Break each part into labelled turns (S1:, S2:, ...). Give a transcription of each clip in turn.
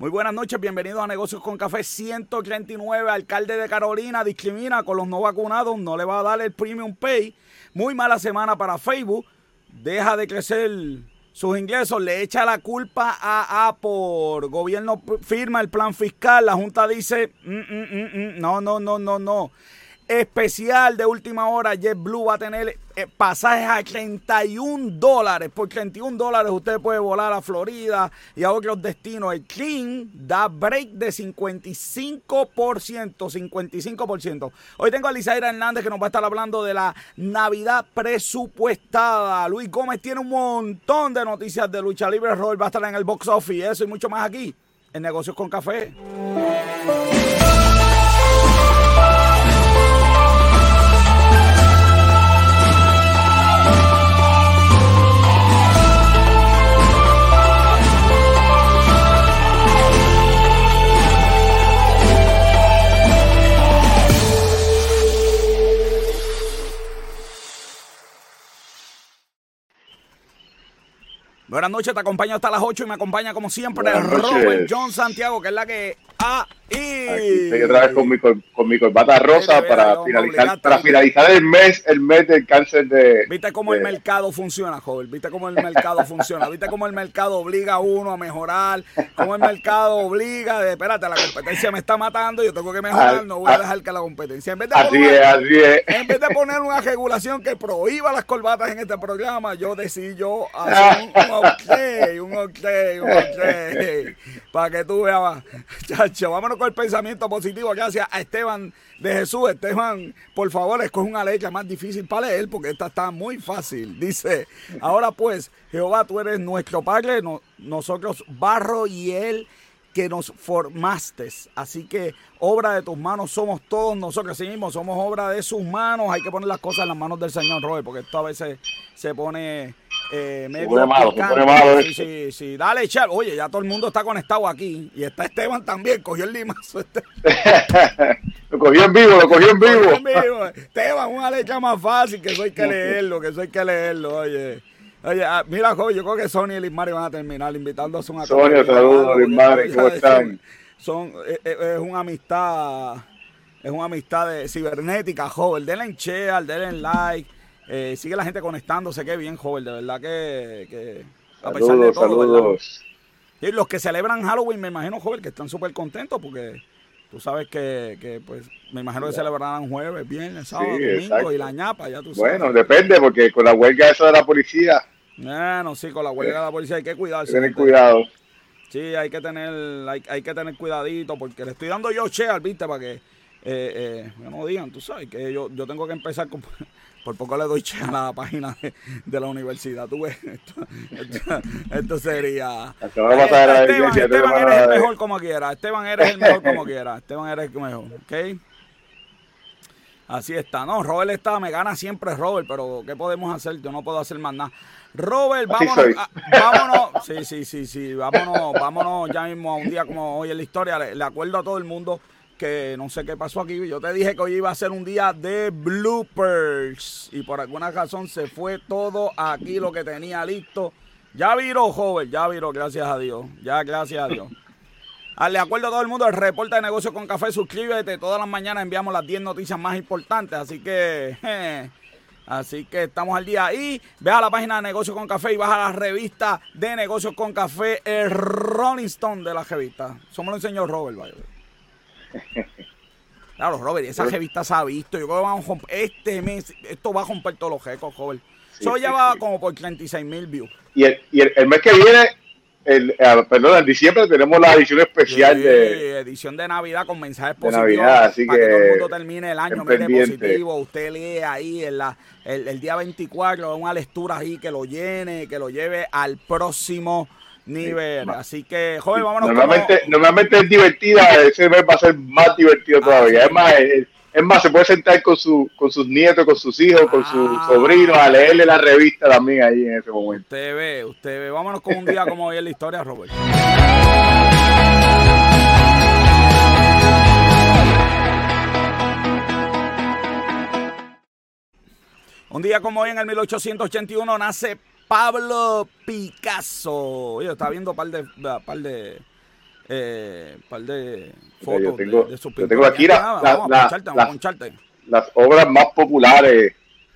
S1: Muy buenas noches, bienvenidos a Negocios con Café 139. Alcalde de Carolina discrimina con los no vacunados, no le va a dar el premium pay. Muy mala semana para Facebook. Deja de crecer sus ingresos, le echa la culpa a Apple. Gobierno firma el plan fiscal, la Junta dice, mm, mm, mm, no, no, no, no, no especial de última hora. JetBlue va a tener eh, pasajes a 31 dólares. Por 31 dólares usted puede volar a Florida y a otros destinos. El Clean da break de 55%. 55%. Hoy tengo a Lizaira Hernández que nos va a estar hablando de la Navidad presupuestada. Luis Gómez tiene un montón de noticias de lucha libre. Roll va a estar en el box office. Eso y mucho más aquí en Negocios con Café. Buenas noches, te acompaño hasta las 8 y me acompaña como siempre Robert John Santiago, que es la que ha
S2: Aquí estoy otra vez con mi, con mi corbata rosa para finalizar, para finalizar el mes, el mes del cáncer de.
S1: Viste cómo el mercado funciona, joven. Viste cómo el mercado funciona. Viste cómo el mercado obliga a uno a mejorar. Cómo el mercado obliga de, espérate, la competencia me está matando, yo tengo que mejorar, no voy a dejar que la competencia. En vez de
S2: así poner, es, así es.
S1: En vez de poner una regulación que prohíba las corbatas en este programa, yo decidí yo hacer un, un ok, un ok, un ok. Para que tú veas, chacho, vámonos el pensamiento positivo. Gracias a Esteban de Jesús. Esteban, por favor, escoge una letra más difícil para leer porque esta está muy fácil. Dice, ahora pues, Jehová, tú eres nuestro Padre, nosotros barro y Él que nos formaste. Así que obra de tus manos somos todos nosotros, así mismo somos obra de sus manos. Hay que poner las cosas en las manos del Señor, Robert, porque esto a veces se pone eh, medio.
S2: Malo, pone malo.
S1: Sí, sí, sí. Dale, echar. Oye, ya todo el mundo está conectado aquí. Y está Esteban también, cogió el limazo. Este.
S2: lo cogió en vivo, lo cogió en vivo. en vivo.
S1: Esteban, una letra más fácil, que eso hay que leerlo, que eso hay que leerlo, oye. Oye, ah, mira, joven, yo creo que Sony y Lismari van a terminar invitándose a una
S2: Sonia, saludos, Lismari, ¿cómo están?
S1: Son, es, eh, eh, es, una amistad, es una amistad de cibernética, joven. Denle en share, denle en like. Eh, sigue la gente conectándose, qué bien, joven, de verdad que, que
S2: a pesar de todo, saludos.
S1: Y los que celebran Halloween, me imagino, joven, que están súper contentos porque tú sabes que, que, pues, me imagino que celebrarán jueves, viernes, sábado, domingo y la ñapa, ya tú
S2: sabes. Bueno, depende, porque con la huelga eso de la policía.
S1: Bueno, sí, con la huelga de la policía hay que cuidarse.
S2: Tener cuidado.
S1: Sí, hay que tener, hay, hay, que tener cuidadito, porque le estoy dando yo share, viste, para que eh, eh, no digan, tú sabes, que yo, yo tengo que empezar con, por poco le doy che a la página de, la universidad. Tú ves, esto, sería. Esteban, Esteban eres el mejor como quiera. Esteban eres el mejor como quiera. Esteban eres el mejor. ¿Ok? Así está. No, Robert está, me gana siempre Robert, pero ¿qué podemos hacer? Yo no puedo hacer más nada. Robert, vámonos, vámonos, sí, sí, sí, sí, vámonos, vámonos ya mismo a un día como hoy en la historia. le acuerdo a todo el mundo que no sé qué pasó aquí. Yo te dije que hoy iba a ser un día de bloopers. Y por alguna razón se fue todo aquí lo que tenía listo. Ya viró, joven, ya viró, gracias a Dios. Ya, gracias a Dios. Le acuerdo a todo el mundo el reporte de negocio con café. Suscríbete. Todas las mañanas enviamos las 10 noticias más importantes. Así que. así que estamos al día. Y ve a la página de Negocios con Café y baja la revista de Negocios con Café, el Rolling Stone de la revista. Somos el señor Robert, Claro, Robert, esa revista se ha visto. Yo creo que vamos a este mes, esto va a romper todos los récords, Robert. Eso ya va como por 36 mil views.
S2: Y, el, y el, mes que viene, el, perdón, en diciembre tenemos la edición especial sí, de.
S1: Edición de Navidad con mensajes positivos. Navidad, así para que, todo el mundo termine el año, mire positivo. Usted lee ahí en la, el, el día 24, una lectura ahí que lo llene, que lo lleve al próximo nivel. Así que, joven, vámonos.
S2: Normalmente, normalmente es divertida, ese mes va a ser más divertido todavía. es más, es, más, se puede sentar con, su, con sus nietos, con sus hijos, con sus ah. sobrinos, a leerle la revista también ahí en ese momento.
S1: Usted ve, usted ve. Vámonos con un día como hoy en la historia, Robert. Un día como hoy en el 1881 nace Pablo Picasso. Yo estaba viendo un par de, par de eh, par de fotos
S2: yo tengo,
S1: de, de sus
S2: yo tengo aquí la,
S1: Vamos
S2: la-
S1: a
S2: la-
S1: poncharte, vamos a
S2: la-
S1: poncharte.
S2: las obras más populares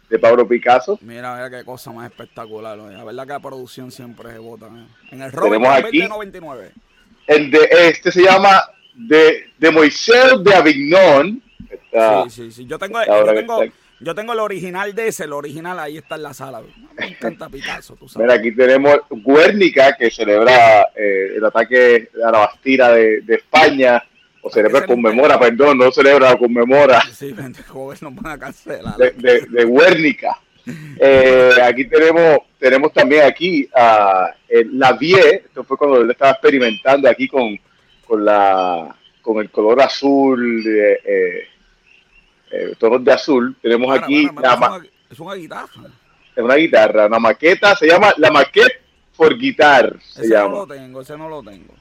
S2: de Pablo Picasso.
S1: Mira, mira qué cosa más espectacular. oye. La verdad que la producción siempre se bota. ¿eh? En el Robert
S2: Tenemos aquí-
S1: 2099.
S2: El de este se llama de, de Moisés de Avignon. Está-
S1: Sí, sí, sí. Yo tengo, yo yo tengo el original de ese, el original ahí está en la sala. Me encanta Picasso, tú sabes.
S2: Mira, aquí tenemos Guernica, que celebra eh, el ataque a la Bastilla de, de España, o celebra, conmemora, perdón, no celebra, conmemora,
S1: Sí, vente, joven, nos van a cancelar.
S2: de, de, de Guernica. Eh, aquí tenemos tenemos también aquí a la Vie, esto fue cuando él estaba experimentando aquí con, con la con el color azul, eh, eh, tonos de azul. Tenemos
S1: Para,
S2: aquí
S1: para, para,
S2: la
S1: es, una, guitarra.
S2: es una guitarra, una maqueta, se llama la maquette for guitar, se
S1: Ese
S2: llama.
S1: no lo tengo, ese no lo tengo.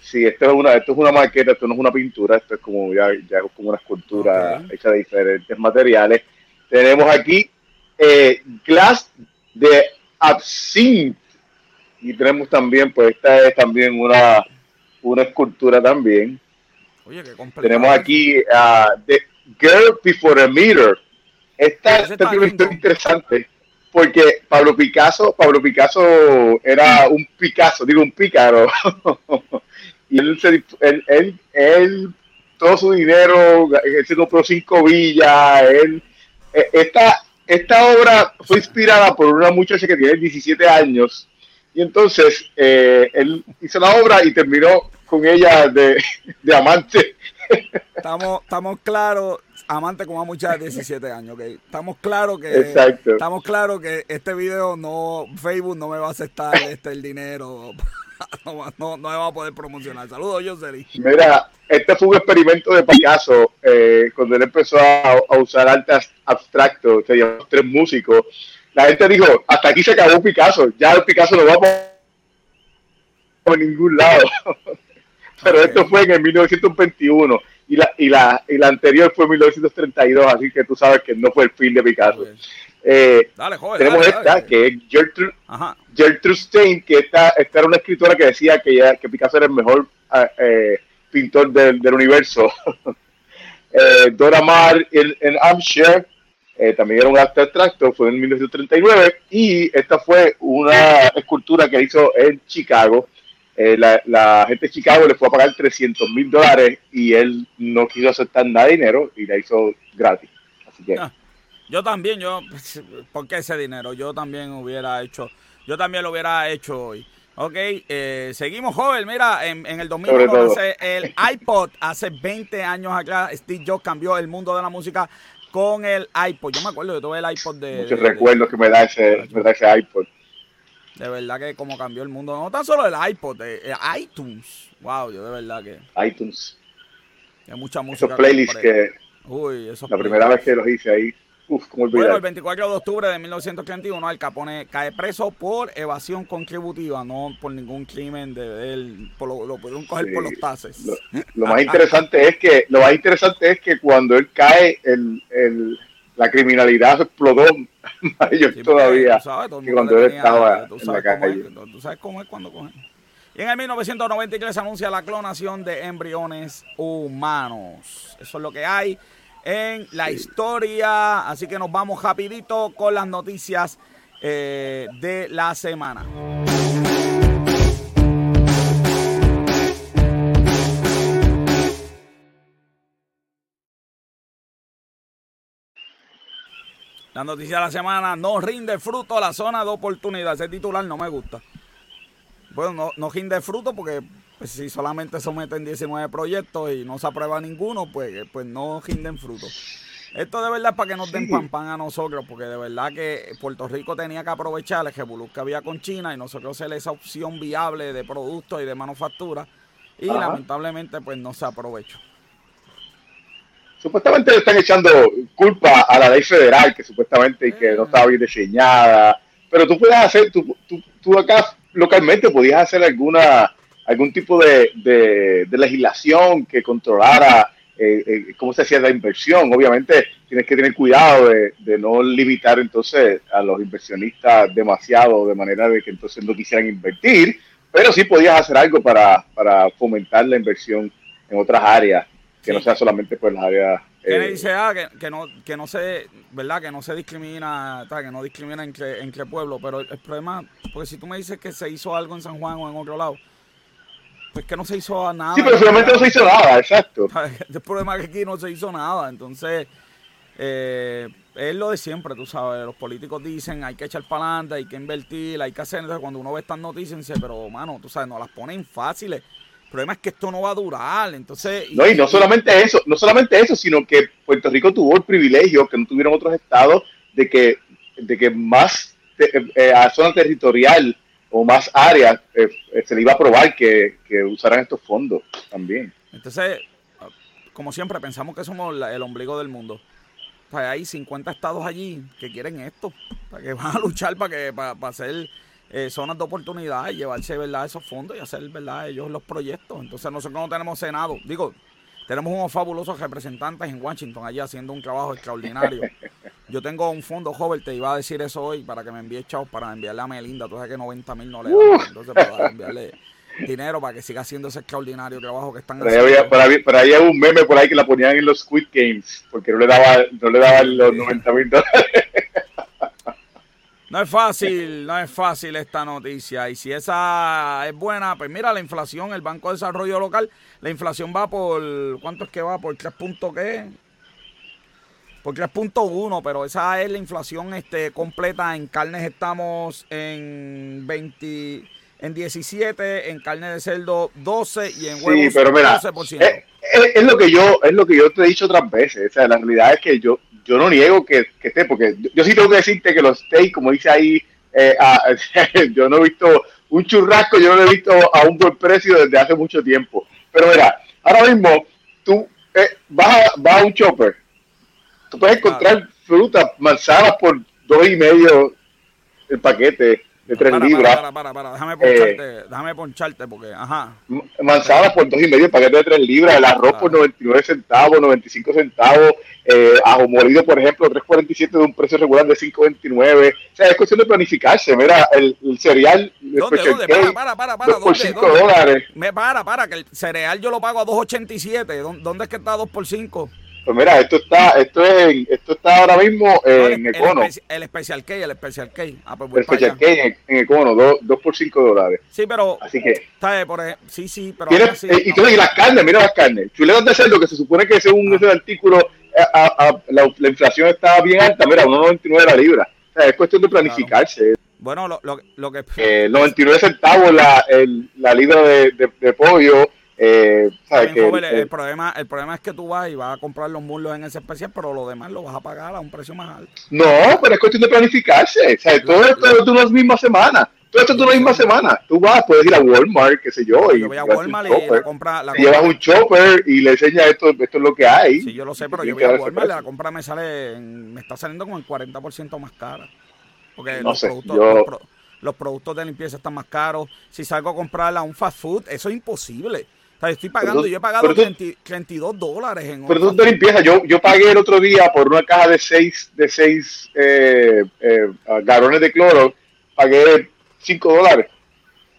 S2: Sí, esto es una, esto es una maqueta, esto no es una pintura, esto es como ya, ya es como una escultura hecha de diferentes materiales. Tenemos aquí eh, glass de absinthe y tenemos también, pues esta es también una, una escultura también.
S1: Oye, qué.
S2: Tenemos aquí Girl Before a Mirror. Esta, esta
S1: está
S2: historia interesante porque Pablo Picasso, Pablo Picasso era un Picasso, digo un pícaro. y él, se, él, él, él, todo su dinero, él se compró cinco villas. Él, eh, esta, esta obra fue inspirada por una muchacha que tiene 17 años. Y entonces eh, él hizo la obra y terminó con ella de, de amante.
S1: Estamos, estamos claros, amante como a muchas de 17 años, ¿ok? Estamos claros que
S2: Exacto.
S1: estamos claros que este video no, Facebook no me va a aceptar este el dinero, no, no, no me va a poder promocionar. Saludos, Josely.
S2: Mira, este fue un experimento de Picasso eh, cuando él empezó a, a usar arte abstracto, se llamó tres músicos. La gente dijo, hasta aquí se acabó Picasso, ya el Picasso no va por ningún lado. Pero esto fue en el 1921 y la, y, la, y la anterior fue en 1932, así que tú sabes que no fue el fin de Picasso. Eh,
S1: Dale,
S2: tenemos
S1: dale,
S2: esta,
S1: dale.
S2: que es Gertrude. Gertrude Stein, que esta, esta era una escritora que decía que, ya, que Picasso era el mejor ah, eh, pintor del, del universo. Eh, Dora Maar en, en Hampshire, eh, también era un arte abstracto, fue en 1939, y esta fue una escultura que hizo en Chicago. Eh, la, la gente de Chicago le fue a pagar 300 mil dólares y él no quiso aceptar nada de dinero y la hizo gratis. Así que
S1: Ah, Yo también, yo, ¿por qué ese dinero? Yo también hubiera hecho, yo también lo hubiera hecho hoy. Ok, eh, seguimos, joven. Mira, en, en el
S2: Sobre
S1: 2001
S2: todo.
S1: hace el iPod, hace 20 años acá, Steve Jobs cambió el mundo de la música con el iPod. Yo me acuerdo, yo tuve el iPod de...
S2: muchos
S1: de-
S2: recuerdos que me da ese, me da ese iPod.
S1: De verdad que como cambió el mundo. No tan solo el iPod, eh, eh, iTunes. Wow, yo de verdad que,
S2: iTunes.
S1: hay mucha música.
S2: Esos playlists que
S1: Uy, esos
S2: la primera vez que los hice ahí, uff, cómo
S1: Bueno, el 24 de octubre de 1931, Al Capone cae preso por evasión contributiva, no por ningún crimen de él. Por lo, lo pudieron coger
S2: Sí,
S1: por los tases.
S2: Lo, lo más interesante es que lo más interesante es que cuando él cae, el, el, la criminalidad explotó mayor
S1: Sí,
S2: todavía.
S1: sabes,
S2: que cuando él estaba
S1: tú
S2: en
S1: sabes
S2: la
S1: cómo
S2: calle.
S1: es, tú sabes cómo es cuando cogen. Y en el 1993 se anuncia la clonación de embriones humanos. Eso es lo que hay en la historia. Así que nos vamos rapidito con las noticias eh, de la semana. La noticia de la semana no rinde fruto la zona de oportunidad. Ese titular no me gusta. Bueno, no, no rinde fruto porque pues, si solamente someten 19 proyectos y no se aprueba ninguno, pues, pues no rinden fruto. Esto de verdad es para que nos den pan pan a nosotros, porque de verdad que Puerto Rico tenía que aprovechar el revolú que había con China y nosotros ser esa opción viable de productos y de manufactura. Y
S2: Ajá.
S1: lamentablemente pues no se aprovechó.
S2: Supuestamente le están echando culpa a la ley federal, que supuestamente y que no estaba bien diseñada. Pero tú puedes hacer, tú, tú, tú acá localmente podías hacer alguna algún tipo de, de- de legislación que controlara eh, eh, cómo se hacía la inversión. Obviamente tienes que tener cuidado de, de no limitar entonces a los inversionistas demasiado, de manera de que entonces no quisieran invertir, pero sí podías hacer algo para, para fomentar la inversión en otras áreas, que no sea solamente por las áreas
S1: Kennedy dice, ah, que, que, no, que no se, ¿verdad? Que no se discrimina, que no discrimina entre, entre pueblos, pero el, problema, porque si tú me dices que se hizo algo en San Juan o en otro lado, pues que no se hizo nada.
S2: Sí, pero solamente no se hizo nada, exacto.
S1: El problema es que aquí no se hizo nada, entonces, eh, es lo de siempre, tú sabes, los políticos dicen hay que echar para adelante, hay que invertir, hay que hacer, entonces cuando uno ve estas noticias, dice, pero mano, tú sabes, no las ponen fáciles problema es que esto no va a durar, entonces...
S2: No, y no solamente eso, no solamente eso, sino que Puerto Rico tuvo el privilegio que no tuvieron otros estados de que, de que más eh, eh, a zona territorial o más áreas eh, se le iba a aprobar que, que usaran estos fondos también.
S1: Entonces, como siempre, pensamos que somos el ombligo del mundo. hay 50 estados allí que quieren esto, para que van a luchar para que para, para hacer eh, zonas de oportunidad y llevarse verdad esos fondos y hacer verdad ellos los proyectos. Entonces nosotros no tenemos Senado, digo, tenemos unos fabulosos representantes en Washington allí haciendo un trabajo extraordinario. Yo tengo un fondo joven, te iba a decir eso hoy para que me envíe chavos para enviarle a Melinda. Tú sabes que 90 mil no le dan. Entonces, para enviarle dinero para que siga haciendo ese extraordinario trabajo que están
S2: haciendo. por, ahí, por ahí hay un meme por ahí que la ponían en los Squid Games porque no le daba no le daban los 90 mil dólares.
S1: No es fácil, no es fácil esta noticia. Y si esa es buena, pues mira, la inflación, el Banco de Desarrollo Local, la inflación va por, ¿cuánto es que va? ¿Por 3 puntos qué? Por 3.1, pero esa es la inflación este, completa. En carnes estamos en 20, en 17, en carne de cerdo 12 y en huevos sí, pero mira, 12%.
S2: Es, es, lo que yo, es lo que yo te he dicho otras veces. O sea, la realidad es que yo, yo no niego que, esté, porque yo, sí tengo que decirte que los steaks, como dice ahí, eh, yo no he visto un churrasco, yo no lo he visto a un buen precio desde hace mucho tiempo. Pero mira, ahora mismo tú eh, vas, a, a un chopper, tú puedes encontrar frutas, manzanas por dos y medio el paquete de 3 libras.
S1: Para, para, para, déjame poncharte, eh, déjame poncharte porque, ajá.
S2: Manzanas por dos y medio, paquete de 3 libras, el arroz por 99 centavos, 95 centavos, eh, ajo molido, por ejemplo, 3.47 de un precio regular de 5.29. O sea, es cuestión de planificarse. Mira, el, el cereal.
S1: ¿Dónde, dónde? para, para, para, para. por 5 dólares. Me para, para, que el cereal yo lo pago a 2.87. ¿Dónde es que está a 2 por 5?
S2: Pues mira, esto está, esto es, esto está ahora mismo en
S1: el,
S2: Econo.
S1: El, Special el Special K.
S2: Ah, pues el Special K en, en, Econo, 2 por 5 dólares.
S1: Sí, pero.
S2: Así que.
S1: Está, por ejemplo, sí, sí, pero.
S2: Eh, y, entonces, y las carnes, mira las carnes. Chuletas de cerdo, que se supone que según ah. ese artículo, eh, a, a, la, la, inflación está bien alta, mira, 1,99 la libra. O sea, es cuestión de planificarse.
S1: Bueno, lo, lo, lo que.
S2: Eh, 99 centavos la, el, la libra de, de, de pollo eh,
S1: el, problema, el problema es que tú vas y vas a comprar los muslos en ese especial, pero lo demás lo vas a pagar a un precio más alto.
S2: No, pero es cuestión de planificarse. O sea, todo esto es de una misma semana. Todo esto es de una misma semana. Tú vas, puedes ir a Walmart, qué sé yo.
S1: Y yo voy a Walmart y la compra. La
S2: llevas un chopper y le enseñas esto, esto es lo que hay.
S1: Sí, yo lo sé, pero yo voy a Walmart y la compra me sale, me está saliendo como el 40% más cara. Porque
S2: no
S1: los,
S2: sé,
S1: productos,
S2: yo...
S1: los, los productos de limpieza están más caros. Si salgo a comprarla a un fast food, eso es imposible estoy pagando, pero, yo he pagado tú, 30, 32 dólares en
S2: Pero tú de limpieza, yo, yo pagué el otro día por una caja de 6 de seis, eh, eh, galones de cloro, pagué 5 dólares.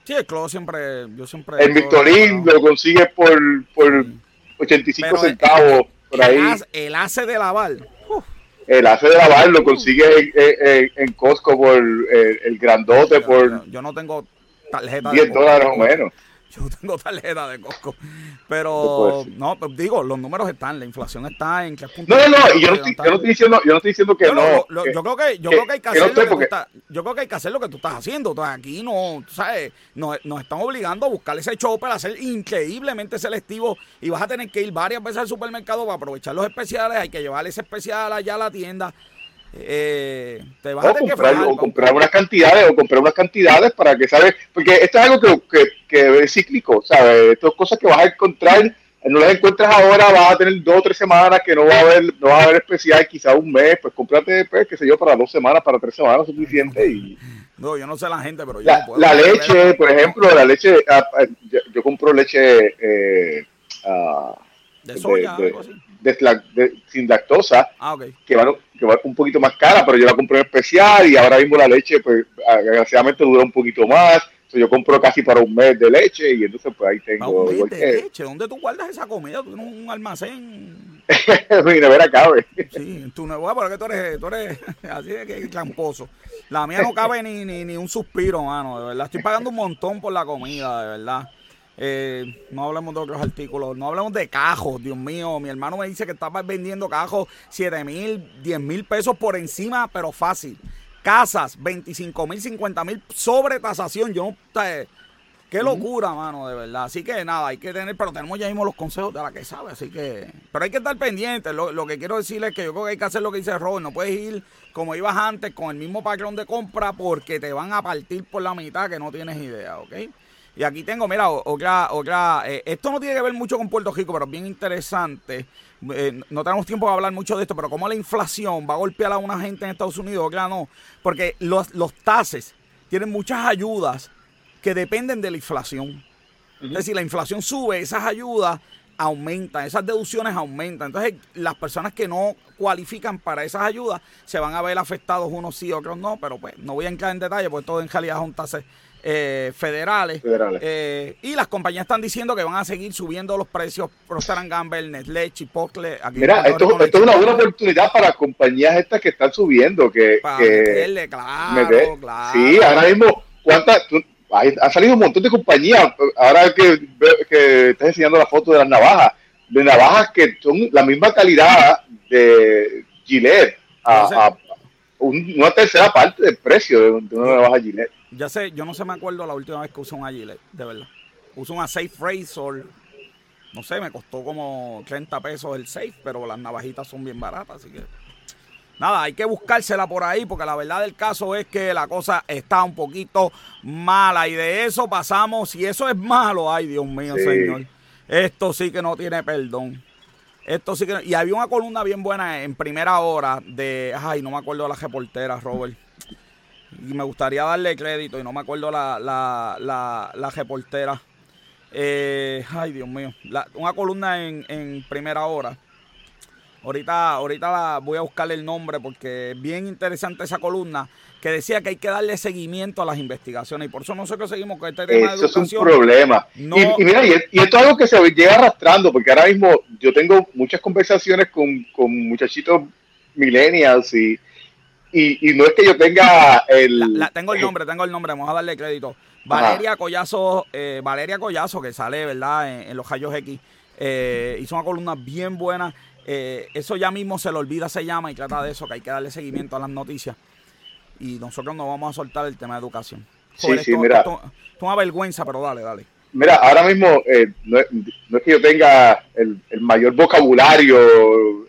S1: Sí, el cloro siempre, yo siempre...
S2: El Victorín lo consigues por, por sí. 85 pero centavos, el, por ahí.
S1: El hace de lavar.
S2: Uf. El hace de lavar lo consigues en, en, en Costco por el, el grandote,
S1: yo,
S2: por...
S1: Yo, yo no tengo tarjeta
S2: 10 dólares o menos.
S1: Yo tengo tarjeta de Costco. Pero, no, pues digo, los números están, la inflación está en 3
S2: No, no, no, y yo no, estoy, yo no estoy diciendo, yo no estoy diciendo que no.
S1: no lo, que, yo creo que, yo que, creo que hay que, hacer que, lo que estás, yo creo que hay que hacer lo que tú estás haciendo. Aquí no, ¿sabes? Nos, nos están obligando a buscar ese chopper, a ser increíblemente selectivo y vas a tener que ir varias veces al supermercado para aprovechar los especiales. Hay que llevar ese especial allá a la tienda eh, te vas
S2: o
S1: a tener
S2: comprar,
S1: que frenar,
S2: o comprar unas cantidades o comprar unas cantidades para que sabes porque esto es algo que, que, que es cíclico sabes estas cosas que vas a encontrar no las encuentras ahora vas a tener dos o tres semanas que no va a haber no va a haber especial quizá un mes pues cómprate pues qué sé yo para dos semanas para tres semanas suficiente y
S1: no yo no sé la gente pero yo
S2: la,
S1: no puedo
S2: la leche por ejemplo la leche uh, yo, yo, compro leche eh, uh,
S1: de soya
S2: de,
S1: algo así
S2: de, de, sin lactosa,
S1: ah, okay.
S2: que, va, que va un poquito más cara, pero yo la compré en especial y ahora mismo la leche, pues, desgraciadamente dura un poquito más. yo compro casi para un mes de leche y entonces pues ahí tengo...
S1: Un mes de leche, ¿dónde tú guardas esa comida? ¿Tú tienes un almacén?
S2: Mi nevera cabe.
S1: Sí, tu nevera, porque tú eres, tú eres así de que tramposo. La mía no cabe ni, ni, ni un suspiro, mano, de verdad. Estoy pagando un montón por la comida, de verdad. Eh, no hablemos de otros artículos, no hablemos de cajos, Dios mío. Mi hermano me dice que estaba vendiendo cajos 7 mil, 10 mil pesos por encima, pero fácil. Casas, 25 mil, 50 mil sobre tasación. Yo no. Qué locura, mano, de verdad. Así que nada, hay que tener, pero tenemos ya mismo los consejos de la que sabe, así que. Pero hay que estar pendiente. Lo, que quiero decirles es que yo creo que hay que hacer lo que dice Robert. No puedes ir como ibas antes con el mismo patrón de compra porque te van a partir por la mitad que no tienes idea, ¿ok? Y aquí tengo, mira, otra, otra, eh, esto no tiene que ver mucho con Puerto Rico, pero bien interesante. Eh, no tenemos tiempo de hablar mucho de esto, pero cómo la inflación va a golpear a una gente en Estados Unidos, claro, no. Porque los, los tases tienen muchas ayudas que dependen de la inflación. Es decir, la inflación sube, esas ayudas aumentan, esas deducciones aumentan. Entonces, las personas que no cualifican para esas ayudas se van a ver afectados unos sí, otros no, pero pues no voy a entrar en detalle, porque todo en realidad son tasas eh, federales. Eh, y las compañías están diciendo que van a seguir subiendo los precios Procter Gamble, Nestlé, Chipotle.
S2: Mira, esto, es una buena oportunidad para compañías estas que están subiendo. Que,
S1: para meterle, claro, claro.
S2: Sí, ahora mismo, ¿cuántas? ha salido un montón de compañías. Ahora que, que estás enseñando la foto de las navajas, de navajas que son la misma calidad de Gillette a, una tercera parte del precio de, una navaja Gillette.
S1: Ya sé, yo no se me acuerdo la última vez que usé un Agile, de verdad. Uso una Safe Razor. No sé, me costó como 30 pesos el Safe, pero las navajitas son bien baratas, así que. Nada, hay que buscársela por ahí, porque la verdad del caso es que la cosa está un poquito mala. Y de eso pasamos, y eso es malo, ay Dios mío, señor. Esto sí que no tiene perdón. Esto sí que. Y había una columna bien buena en primera hora de. Ay, no me acuerdo de la reportera, Robert y me gustaría darle crédito y no me acuerdo la, la, la, reportera. Eh, ay, Dios mío. una columna en, en, primera hora. Ahorita, ahorita la voy a buscarle el nombre porque es bien interesante esa columna que decía que hay que darle seguimiento a las investigaciones y por eso nosotros seguimos con este tema
S2: de educación. es un problema. Y, mira, y, esto es algo que se llega arrastrando porque ahora mismo yo tengo muchas conversaciones con, con muchachitos millennials y, y, no es que yo tenga el...
S1: tengo el nombre, tengo el nombre, vamos a darle crédito. Valeria Collazo, eh, Valeria Collazo, que sale, ¿verdad? En, los Rayos X, eh, hizo una columna bien buena. Eh, eso ya mismo se lo olvida, se llama, y trata de eso, que hay que darle seguimiento a las noticias. Y nosotros no vamos a soltar el tema de educación.
S2: sí, sí, mira.
S1: Esto, es una vergüenza, pero dale, dale.
S2: Mira, ahora mismo no, es, que yo tenga el, mayor vocabulario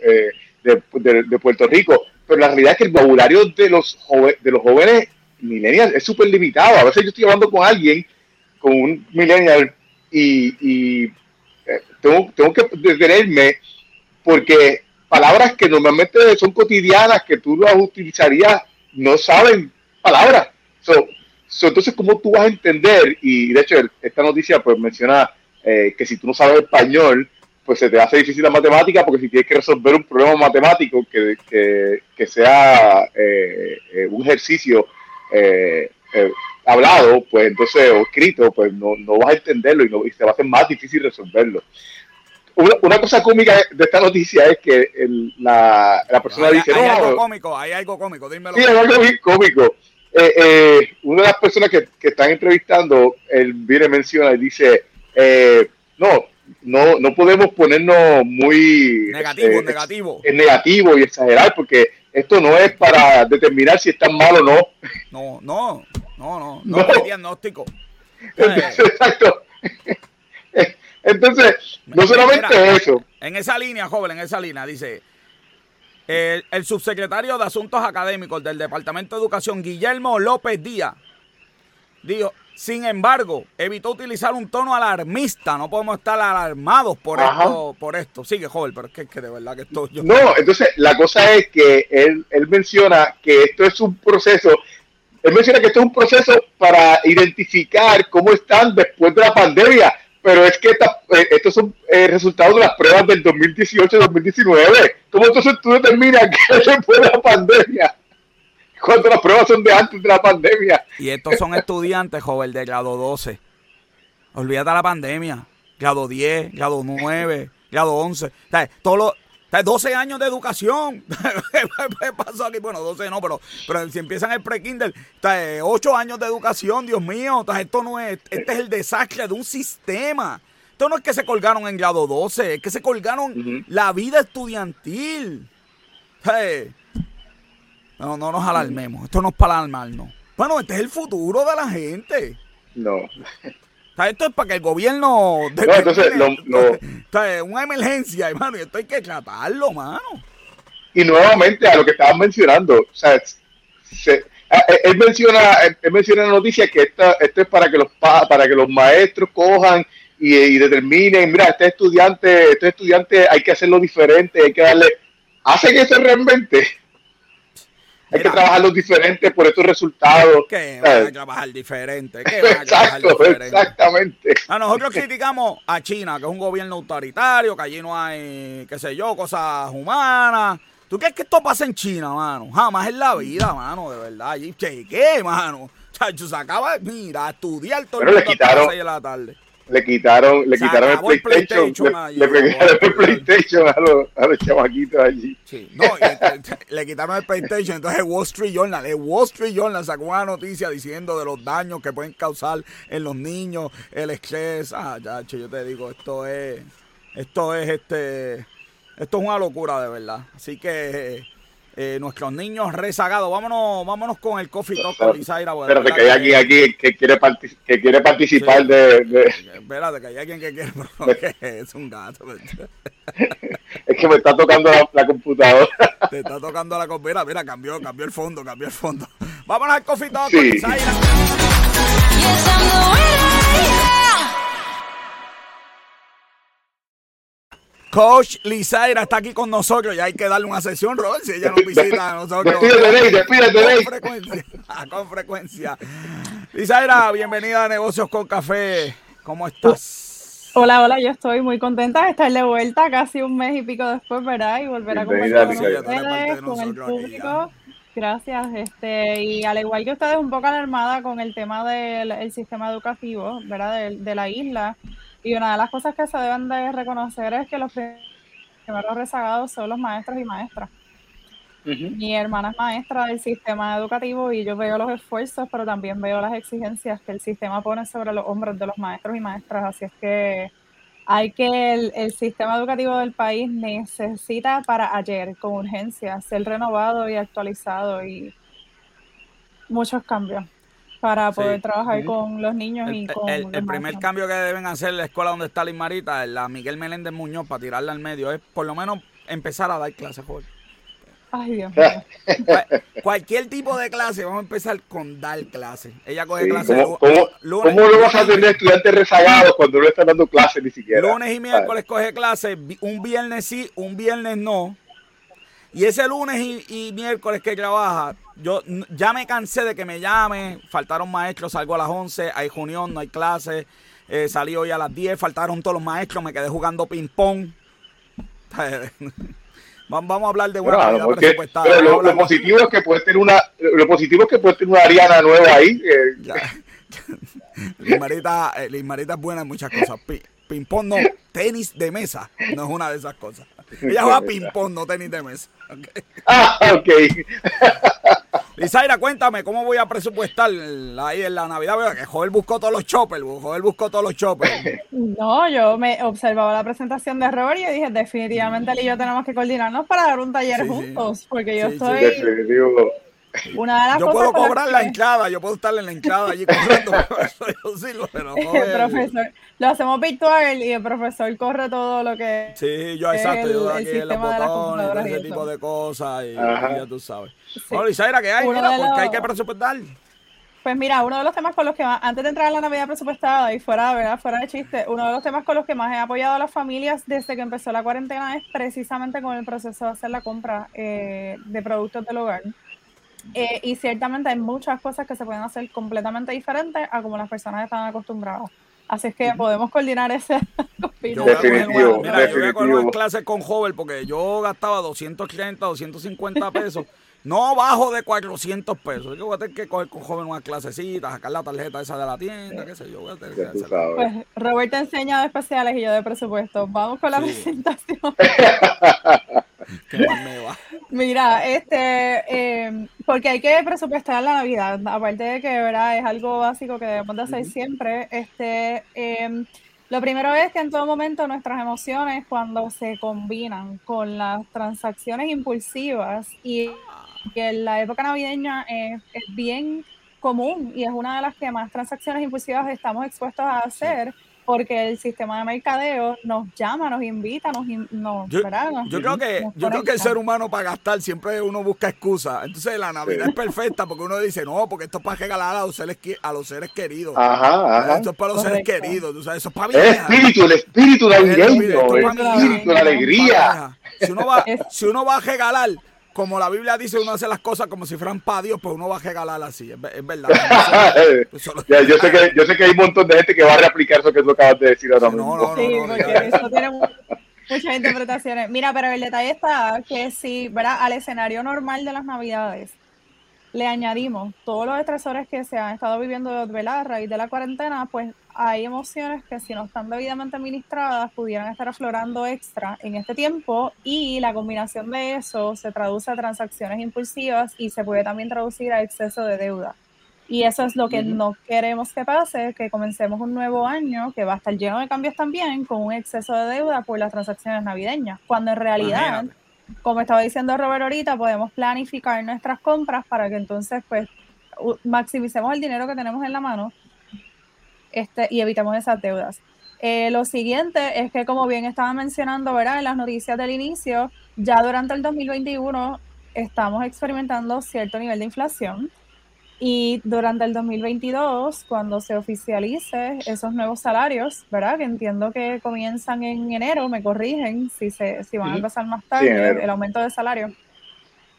S2: de Puerto Rico, pero la realidad es que el vocabulario de los, de los jóvenes millennials es súper limitado. A veces yo estoy hablando con alguien, con un millennial, y, eh, tengo, tengo que detenerme porque palabras que normalmente son cotidianas, que tú las utilizarías, no saben palabras. entonces, ¿cómo tú vas a entender? Y de hecho, esta noticia pues menciona eh, que si tú no sabes español, pues se te hace difícil la matemática porque si tienes que resolver un problema matemático que, que, sea eh, eh, un ejercicio eh, hablado, pues entonces, o escrito, pues no, no vas a entenderlo y, no, y te va a hacer más difícil resolverlo. Una, cosa cómica de esta noticia es que la, la, persona dice...
S1: Hay algo cómico, hay algo cómico, dímelo.
S2: Sí, hay algo bien cómico. una de las personas que, que están entrevistando, él viene menciona y dice, no, no, no podemos ponernos muy
S1: negativo, eh, negativo.
S2: negativo y exagerar, porque esto no es para determinar si están mal o no.
S1: No, no, no, no, no, es diagnóstico.
S2: exacto. Entonces, no solamente eso.
S1: En esa línea, joven, en esa línea, dice el, el subsecretario de Asuntos Académicos del Departamento de Educación, Guillermo López Díaz, dijo, sin embargo, evitó utilizar un tono alarmista. No podemos estar alarmados por esto, por esto. Sigue, joven, pero es que, de verdad que esto yo...
S2: No, entonces la cosa es que él, él menciona que esto es un proceso. Él menciona que esto es un proceso para identificar cómo están después de la pandemia. Pero es que eh, estos son eh, resultados de las pruebas del 2018-2019. ¿Cómo entonces tú determinas que después de la pandemia? Cuando las pruebas son de antes de la pandemia.
S1: Y estos son estudiantes, joven, de grado 12. Olvídate de la pandemia. Grado 10, grado 9, grado 11. O sea, todos los, 12 años de educación. ¿Qué pasó aquí? Bueno, 12 no, pero, pero si empiezan el pre-kinder, 8 años de educación, Dios mío. Esto no es, este es el desastre de un sistema. Esto no es que se colgaron en grado 12, es que se colgaron la vida estudiantil. No, no nos alarmemos. Esto no es para alarmarnos. Bueno, este es el futuro de la gente.
S2: No.
S1: esto es para que el gobierno...
S2: No, entonces,
S1: una emergencia, hermano, y esto hay que tratarlo, mano.
S2: Y nuevamente a lo que estaban mencionando, o sea, él menciona, él menciona en la noticia que esto, esto es para que los para que los maestros cojan y, determinen, mira, este estudiante, este estudiante hay que hacerlo diferente, hay que darle, hace que se reinvente. Hay que trabajarlo diferente por estos resultados.
S1: ¿Qué van a trabajar diferente? ¿Qué van a trabajar diferente?
S2: Exactamente.
S1: A nosotros criticamos a China, que es un gobierno autoritario, que allí no hay, qué sé yo, cosas humanas. ¿Tú crees que esto pasa en China, mano? Jamás en la vida, mano, de verdad. Allí, ¿qué, mano? Chacho, se acaba, mira, a estudiar todo
S2: el mundo a las
S1: 6 de la tarde
S2: le quitaron, le quitaron el PlayStation, le, quitaron el PlayStation a los, a los chamaquitos allí.
S1: Sí, no, le quitaron el PlayStation, entonces el Wall Street Journal, el Wall Street Journal sacó una noticia diciendo de los daños que pueden causar en los niños, el estrés, ah, ya, yo te digo, esto es, esto es este, esto es una locura de verdad, así que eh, nuestros niños rezagados. Vámonos, vámonos con el coffee talk con Lizaira.
S2: Espérate, que hay alguien aquí que quiere, que quiere participar de,
S1: Espérate, que hay alguien que quiere, es un gato.
S2: es que me está tocando la, computadora.
S1: Te está tocando la computadora. Mira, cambió, cambió el fondo, cambió el fondo. Vámonos al coffee talk con Lizaira. Coach Lizaira está aquí con nosotros y hay que darle una sesión, Robert, si ella nos visita a nosotros.
S2: Despídete, despídete,
S1: con frecuencia, con frecuencia. Lizaira, bienvenida a Negocios con Café. ¿Cómo estás?
S3: Hola, hola, yo estoy muy contenta de estar de vuelta casi un mes y pico después, ¿verdad? Y volver a conversar con ustedes, con el público. Gracias, este, y al igual que ustedes, un poco alarmada con el tema del sistema educativo, ¿verdad? de la isla. Y una de las cosas que se deben de reconocer es que los primeros rezagados son los maestros y maestras. Mi hermana es maestra del sistema educativo y yo veo los esfuerzos, pero también veo las exigencias que el sistema pone sobre los hombros de los maestros y maestras. Así es que hay que el, el sistema educativo del país necesita para ayer, con urgencia, ser renovado y actualizado y muchos cambios para poder trabajar con los niños y con
S1: el, el primer cambio que deben hacer en la escuela donde está Liz Marita, la Miguel Meléndez Muñoz, para tirarla al medio, es por lo menos empezar a dar clases, Jorge.
S3: Ay, Dios mío.
S1: Cualquier tipo de clase, vamos a empezar con dar clases. Ella coge clases.
S2: ¿Cómo, cómo, lo vas a tener estudiantes rezagados cuando no están dando clases ni siquiera?
S1: Lunes y miércoles coge clases, un viernes sí, un viernes no. Y ese lunes y, miércoles que trabaja, yo ya me cansé de que me llame, faltaron maestros, salgo a las 11, hay junión, no hay clase, eh, salí hoy a las 10, faltaron todos los maestros, me quedé jugando ping-pong. Vamos a hablar de una
S2: bueno, presupuestada. Pero lo, positivo es que puede tener una, lo positivo es que puede tener una Ariana nueva ahí.
S1: Eh. Marita, eh, es buena en muchas cosas. Ping-pong no, tenis de mesa no es una de esas cosas. Ella juega ping-pong, no tenis de mesa.
S2: Okay. Ah, ok.
S1: Lizaira, cuéntame, ¿cómo voy a presupuestar ahí en la Navidad? Que Joel buscó todos los choppers, Joel buscó todos los choppers.
S3: No, yo me observaba la presentación de Robert y dije, definitivamente él y yo tenemos que coordinarnos para dar un taller juntos, porque yo estoy...
S2: Definitivo
S1: yo puedo cobrar la entrada, yo puedo estar en la entrada allí corriendo, pero
S3: profesor, lo hacemos virtual y el profesor corre todo lo que
S1: Sí, yo exacto, yo aquí en los botones, ese tipo de cosas y, ya tú sabes. Sí. Bueno, Isaira, ¿qué hay? Mira, porque hay que presupuestar.
S3: Pues mira, uno de los temas con los que más, antes de entrar a la Navidad presupuestada y fuera, ¿verdad? fuera de chiste, uno de los temas con los que más he apoyado a las familias desde que empezó la cuarentena es precisamente con el proceso de hacer la compra eh, de productos del hogar. Eh, y ciertamente hay muchas cosas que se pueden hacer completamente diferentes a como las personas están acostumbradas. Así es que podemos coordinar ese.
S1: yo voy a mira, yo voy a clases con Joven porque yo gastaba 230, 250 pesos no bajo de 400 pesos. Yo voy a tener que coger con joven una clasecita, sacar la tarjeta esa de la tienda, qué sé yo. Voy a tener que
S3: pues Roberto enseña de especiales y yo de presupuesto. Vamos con la presentación. Mira, este, eh, porque hay que presupuestar la Navidad, aparte de que ¿verdad? es algo básico que debemos de hacer siempre. Este, eh, lo primero es que en todo momento nuestras emociones, cuando se combinan con las transacciones impulsivas y que en la época navideña es, es, bien común y es una de las que más transacciones impulsivas estamos expuestos a hacer porque el sistema de mercadeo nos llama, nos invita, nos, nos,
S1: yo, yo creo que yo creo que el ser humano para gastar siempre uno busca excusas. Entonces la Navidad es perfecta porque uno dice, "No, porque esto es para regalar a los seres a los seres queridos."
S2: Ajá, ajá.
S1: Esto es para los seres queridos, tú sabes, eso es para
S2: El espíritu, el espíritu navideño, el espíritu, la alegría.
S1: Si uno va si uno va a regalar como la Biblia dice, uno hace las cosas como si fueran para Dios, pues uno va a regalar así, es, verdad.
S2: yo, sé que, yo sé que hay un montón de gente que va a reaplicar eso que tú acabas de decir ahora
S3: mismo. No, no, sí, porque eso tiene muchas interpretaciones. Mira, pero el detalle está que si, ¿verdad? Al escenario normal de las Navidades le añadimos todos los estresores que se han estado viviendo ¿verdad? a raíz de la cuarentena, pues hay emociones que si no están debidamente administradas pudieran estar aflorando extra en este tiempo y la combinación de eso se traduce a transacciones impulsivas y se puede también traducir a exceso de deuda. Y eso es lo que no queremos que pase, que comencemos un nuevo año que va a estar lleno de cambios también con un exceso de deuda por las transacciones navideñas, cuando en realidad, como estaba diciendo Robert ahorita, podemos planificar nuestras compras para que entonces pues maximicemos el dinero que tenemos en la mano este, y evitemos esas deudas. Eh, lo siguiente es que, como bien estaba mencionando, ¿verdad? En las noticias del inicio, ya durante el 2021 estamos experimentando cierto nivel de inflación y durante el 2022, cuando se oficialice esos nuevos salarios, ¿verdad? Que entiendo que comienzan en enero, me corrigen si, se, si van a empezar más tarde, el aumento de salario.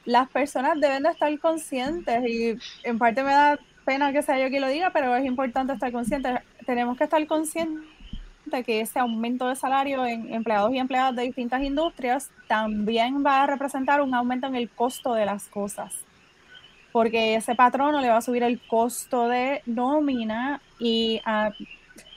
S3: Las personas deben de estar conscientes y en parte me da pena que sea yo quien lo diga, pero es importante estar consciente. Tenemos que estar conscientes de que ese aumento de salario en empleados y empleadas de distintas industrias también va a representar un aumento en el costo de las cosas. Porque ese patrono le va a subir el costo de nómina y ah,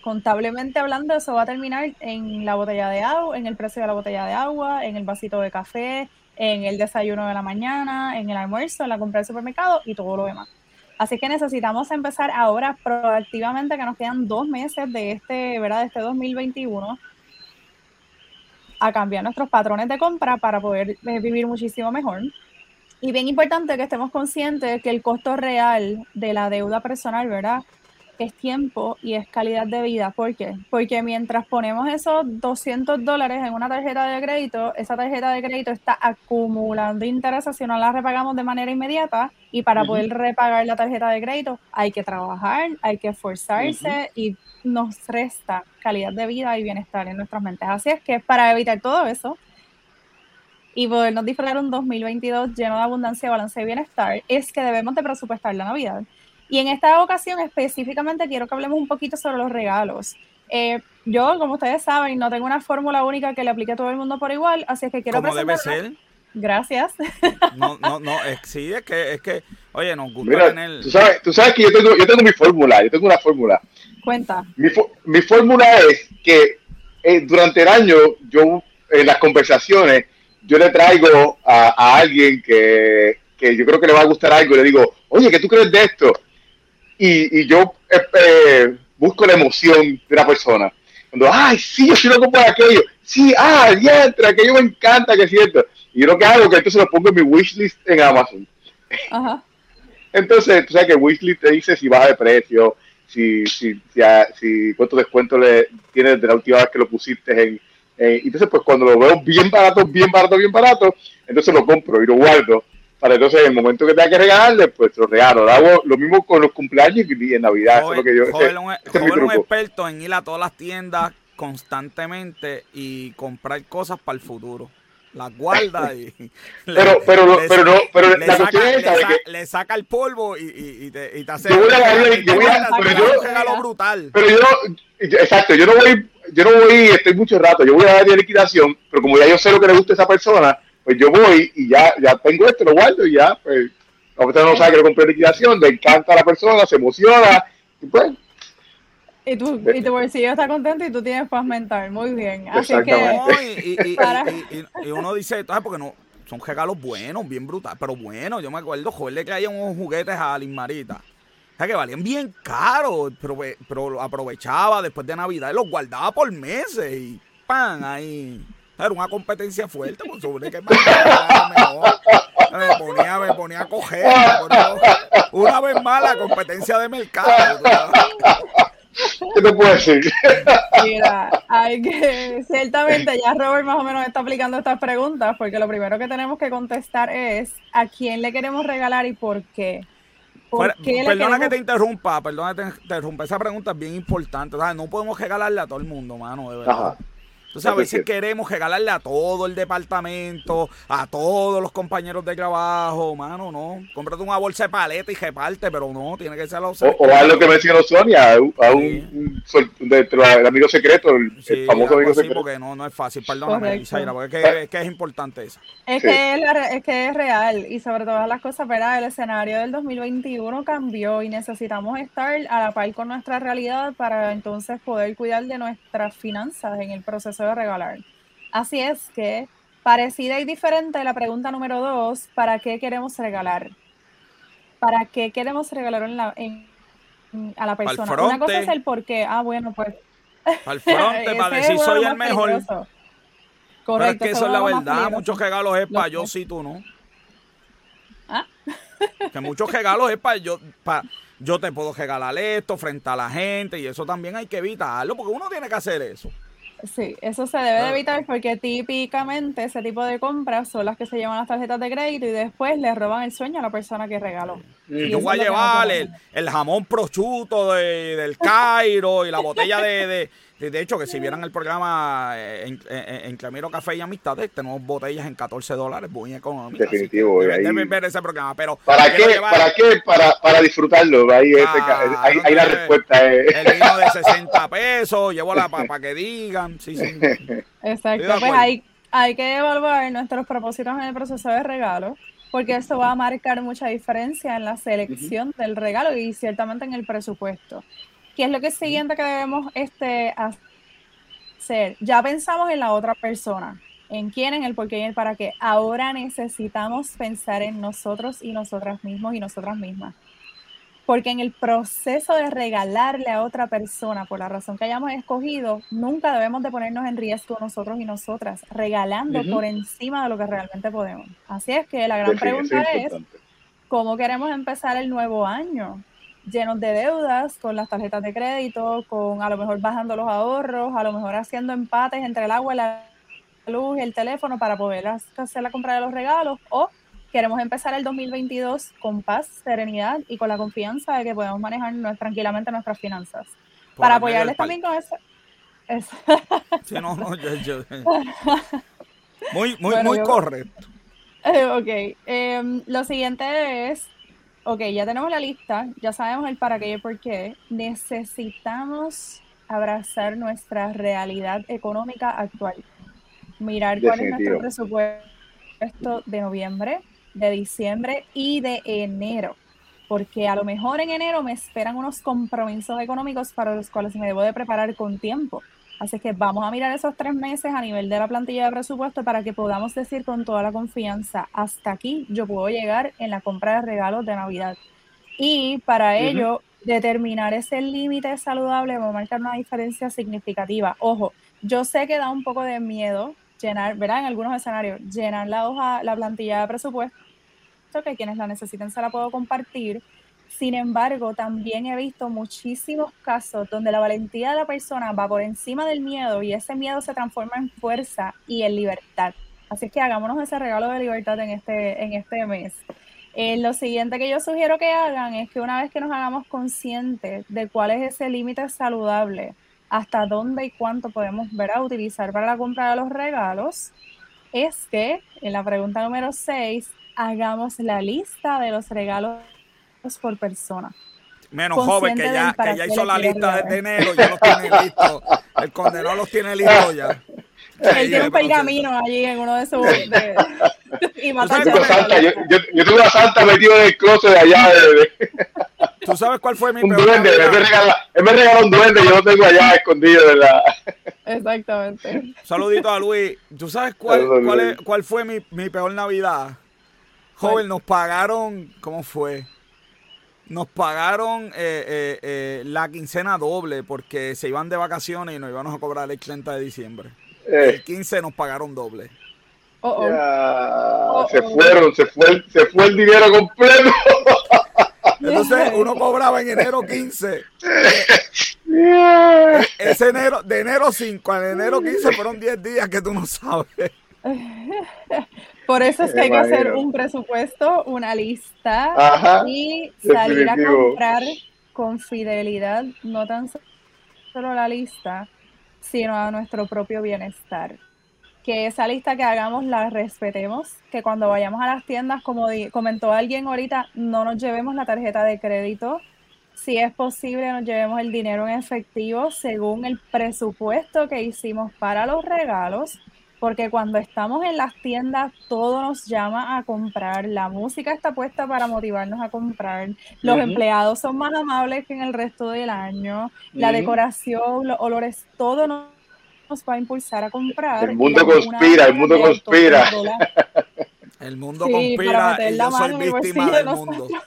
S3: contablemente hablando eso va a terminar en la botella de agua, en el precio de la botella de agua, en el vasito de café, en el desayuno de la mañana, en el almuerzo, en la compra del supermercado y todo lo demás. Así que necesitamos empezar ahora proactivamente, que nos quedan dos meses de este, ¿verdad? De este 2021, a cambiar nuestros patrones de compra para poder eh, vivir muchísimo mejor. Y bien importante que estemos conscientes que el costo real de la deuda personal, ¿verdad? es tiempo y es calidad de vida. ¿Por qué? Porque mientras ponemos esos 200 dólares en una tarjeta de crédito, esa tarjeta de crédito está acumulando intereses si no la repagamos de manera inmediata. Y para poder repagar la tarjeta de crédito hay que trabajar, hay que esforzarse y nos resta calidad de vida y bienestar en nuestras mentes. Así es que para evitar todo eso y podernos disfrutar un 2022 lleno de abundancia, balance y bienestar, es que debemos de presupuestar la Navidad. Y en esta ocasión específicamente quiero que hablemos un poquito sobre los regalos. Eh, yo, como ustedes saben, no tengo una fórmula única que le aplique a todo el mundo por igual, así es que quiero
S1: Como debe ser.
S3: Gracias.
S1: No, no, no, es, sí, es que, es que, oye, nos gusta tener...
S2: Tú sabes, tú sabes que yo tengo, yo tengo mi fórmula, yo tengo una fórmula.
S3: Cuenta.
S2: Mi, mi fórmula es que eh, durante el año, yo, en las conversaciones, yo le traigo a, a alguien que, que yo creo que le va a gustar algo y le digo, oye, ¿qué tú crees de esto? y, y yo eh, eh, busco la emoción de una persona. Cuando, ay, sí, yo soy loco por aquello. Sí, ah, diantre, aquello me encanta, que es cierto. Y yo lo que hago es que entonces lo pongo en mi wishlist en Amazon. Ajá. Entonces, tú sabes que wishlist te dice si baja de precio, si, si, si, si cuánto descuento le tienes de la última vez que lo pusiste en. Entonces, pues cuando lo veo bien barato, bien barato, bien barato, entonces lo compro y lo guardo para entonces en el momento que tenga que regalarle, pues lo regalo. Lo hago lo mismo con los cumpleaños y en Navidad.
S1: Joven,
S2: que yo,
S1: un, un experto en ir a todas las tiendas constantemente y comprar cosas para el futuro. Las guarda y
S2: pero pero no, pero no pero
S1: le, la saca, es que, le saca el polvo y, y, y, te, y te hace yo voy a, yo voy a, pero yo, un regalo brutal
S2: pero yo exacto yo no voy yo no voy estoy mucho rato yo voy a dar liquidación pero como ya yo sé lo que le gusta a esa persona pues yo voy y ya, ya tengo esto, lo guardo y ya, pues, a usted no sabe que lo compré liquidación, le encanta a la persona, se emociona, y pues.
S3: Y tu, y tu bolsillo está contento y tú tienes paz mental, muy bien. Así que.
S1: y, y, uno dice, ¿sabes? Porque no, son regalos buenos, bien brutales, pero bueno, yo me acuerdo, joder, le caían unos juguetes a Marita. O sea, que valían bien caros, pero, pero aprovechaba después de Navidad y los guardaba por meses y pan ahí. Era una competencia fuerte, pues sobre que me ponía, me ponía a coger. Una vez más la competencia de mercado.
S2: ¿Qué te puedo decir?
S3: Mira, hay que, ciertamente ya Robert más o menos está aplicando estas preguntas, porque lo primero que tenemos que contestar es a quién le queremos regalar y por qué.
S1: perdona que te interrumpa, perdona que te interrumpa. Esa pregunta es bien importante. no podemos regalarle a todo el mundo, mano, de verdad. Entonces a veces queremos regalarle a todo el departamento, a todos los compañeros de trabajo, mano, no. Cómprate una bolsa de paleta y reparte, pero no, tiene que ser los...
S2: O, o a lo que mencionó Sonia, a un, el amigo secreto, el, famoso amigo secreto.
S1: porque no, no es fácil, perdóname, Isaira, porque es que, es, que es importante eso.
S3: Es, que es, es que es real y sobre todas las cosas, ¿verdad? El escenario del 2021 cambió y necesitamos estar a la par con nuestra realidad para entonces poder cuidar de nuestras finanzas en el proceso de regalar. Así es que, parecida y diferente la pregunta número dos, ¿para qué queremos regalar? ¿Para qué queremos regalar en la, a la persona? Una cosa es el por qué. Ah, bueno, pues...
S1: Al fronte, para decir soy el mejor. Correcto. Pero es que eso es la verdad. Muchos regalos es para yo, si tú no. ¿Ah? que muchos regalos es para yo, para yo te puedo regalar esto frente a la gente y eso también hay que evitarlo porque uno tiene que hacer eso.
S3: Sí, eso se debe de evitar porque típicamente ese tipo de compras son las que se llevan las tarjetas de crédito y después le roban el sueño a la persona que regaló.
S1: Y yo voy a llevar el, jamón prosciutto de, del Cairo y la botella de, de hecho, que si vieran el programa eh, en, en, Clamiro Café y Amistades, tenemos botellas en 14 dólares, muy económico.
S2: Definitivo.
S1: Deben, ver ese programa. Pero
S2: ¿Para qué? ¿Para qué? Para, para disfrutarlo. Ahí, ah, ahí, la respuesta es.
S1: El vino de 60 pesos, llevo la para que digan. Sí, sí.
S3: Exacto. Pues hay, hay que evaluar nuestros propósitos en el proceso de regalo porque eso va a marcar mucha diferencia en la selección del regalo y ciertamente en el presupuesto. ¿Qué es lo que siguiente que debemos este, hacer? Ya pensamos en la otra persona, en quién, en el por qué y en el para qué. Ahora necesitamos pensar en nosotros y nosotras mismos y nosotras mismas. Porque en el proceso de regalarle a otra persona, por la razón que hayamos escogido, nunca debemos de ponernos en riesgo nosotros y nosotras, regalando por encima de lo que realmente podemos. Así es que la gran pregunta es, ¿cómo queremos empezar el nuevo año? Llenos de deudas con las tarjetas de crédito, con a lo mejor bajando los ahorros, a lo mejor haciendo empates entre el agua, la luz y el teléfono para poder hacer la compra de los regalos o queremos empezar el 2022 con paz, serenidad y con la confianza de que podemos manejar tranquilamente nuestras finanzas. para apoyarles también con eso.
S1: Sí, no, no, yo, Muy, muy, muy correcto.
S3: ok. Em, lo siguiente es ok, ya tenemos la lista, ya sabemos el para qué y el por qué, necesitamos abrazar nuestra realidad económica actual. Mirar cuál es nuestro presupuesto de noviembre, de diciembre y de enero. Porque a lo mejor en enero me esperan unos compromisos económicos para los cuales me debo de preparar con tiempo. Así que vamos a mirar esos tres meses a nivel de la plantilla de presupuesto para que podamos decir con toda la confianza, hasta aquí yo puedo llegar en la compra de regalos de Navidad. Y para ello, determinar ese límite saludable va a marcar una diferencia significativa. Ojo, yo sé que da un poco de miedo llenar, verá, en algunos escenarios, llenar la hoja, la plantilla de presupuesto, que quienes la necesiten se la puedo compartir sin embargo, también he visto muchísimos casos donde la valentía de la persona va por encima del miedo y ese miedo se transforma en fuerza y en libertad. Así que hagámonos ese regalo de libertad en este, en este mes. Eh, lo siguiente que yo sugiero que hagan es que una vez que nos hagamos conscientes de cuál es ese límite saludable, hasta dónde y cuánto podemos ver a utilizar para la compra de los regalos, es que en la pregunta número 6 hagamos la lista de los regalos por persona.
S1: Menos joven que ya, que ya hizo la lista desde enero, ya los tiene listos. El condenado los tiene listos ya.
S3: Él tiene un pergamino allí en uno de sus. De,
S2: y mata santa, yo, yo, yo, tuve una santa metido en el closet de allá. De,
S1: ¿Tú sabes cuál fue mi
S2: Un duende, él me, regaló, él me regaló un duende, yo lo tengo allá escondido, ¿verdad?
S3: Exactamente.
S1: Saludito a Luis. ¿Tú sabes cuál, cuál, es, cuál fue mi, mi peor Navidad? Joven, nos pagaron, ¿cómo fue? Nos pagaron eh, eh, eh, la quincena doble porque se iban de vacaciones y nos íbamos a cobrar el 30 de diciembre. El 15 nos pagaron doble.
S2: se fueron, se fue, se fue el dinero completo.
S1: Entonces uno cobraba en enero 15. Ese enero, de enero 5 a enero 15 fueron 10 días que tú no sabes.
S3: Por eso es que hay que hacer un presupuesto, una lista y salir a comprar con fidelidad, no tan solo la lista, sino a nuestro propio bienestar. Que esa lista que hagamos la respetemos, que cuando vayamos a las tiendas, como comentó alguien ahorita, no nos llevemos la tarjeta de crédito. Si es posible, nos llevemos el dinero en efectivo según el presupuesto que hicimos para los regalos porque cuando estamos en las tiendas todo nos llama a comprar, la música está puesta para motivarnos a comprar, los empleados son más amables que en el resto del año, la decoración, los olores, todo nos, va a impulsar a comprar.
S2: El mundo conspira, el mundo conspira.
S1: El mundo conspira y yo soy víctima del mundo.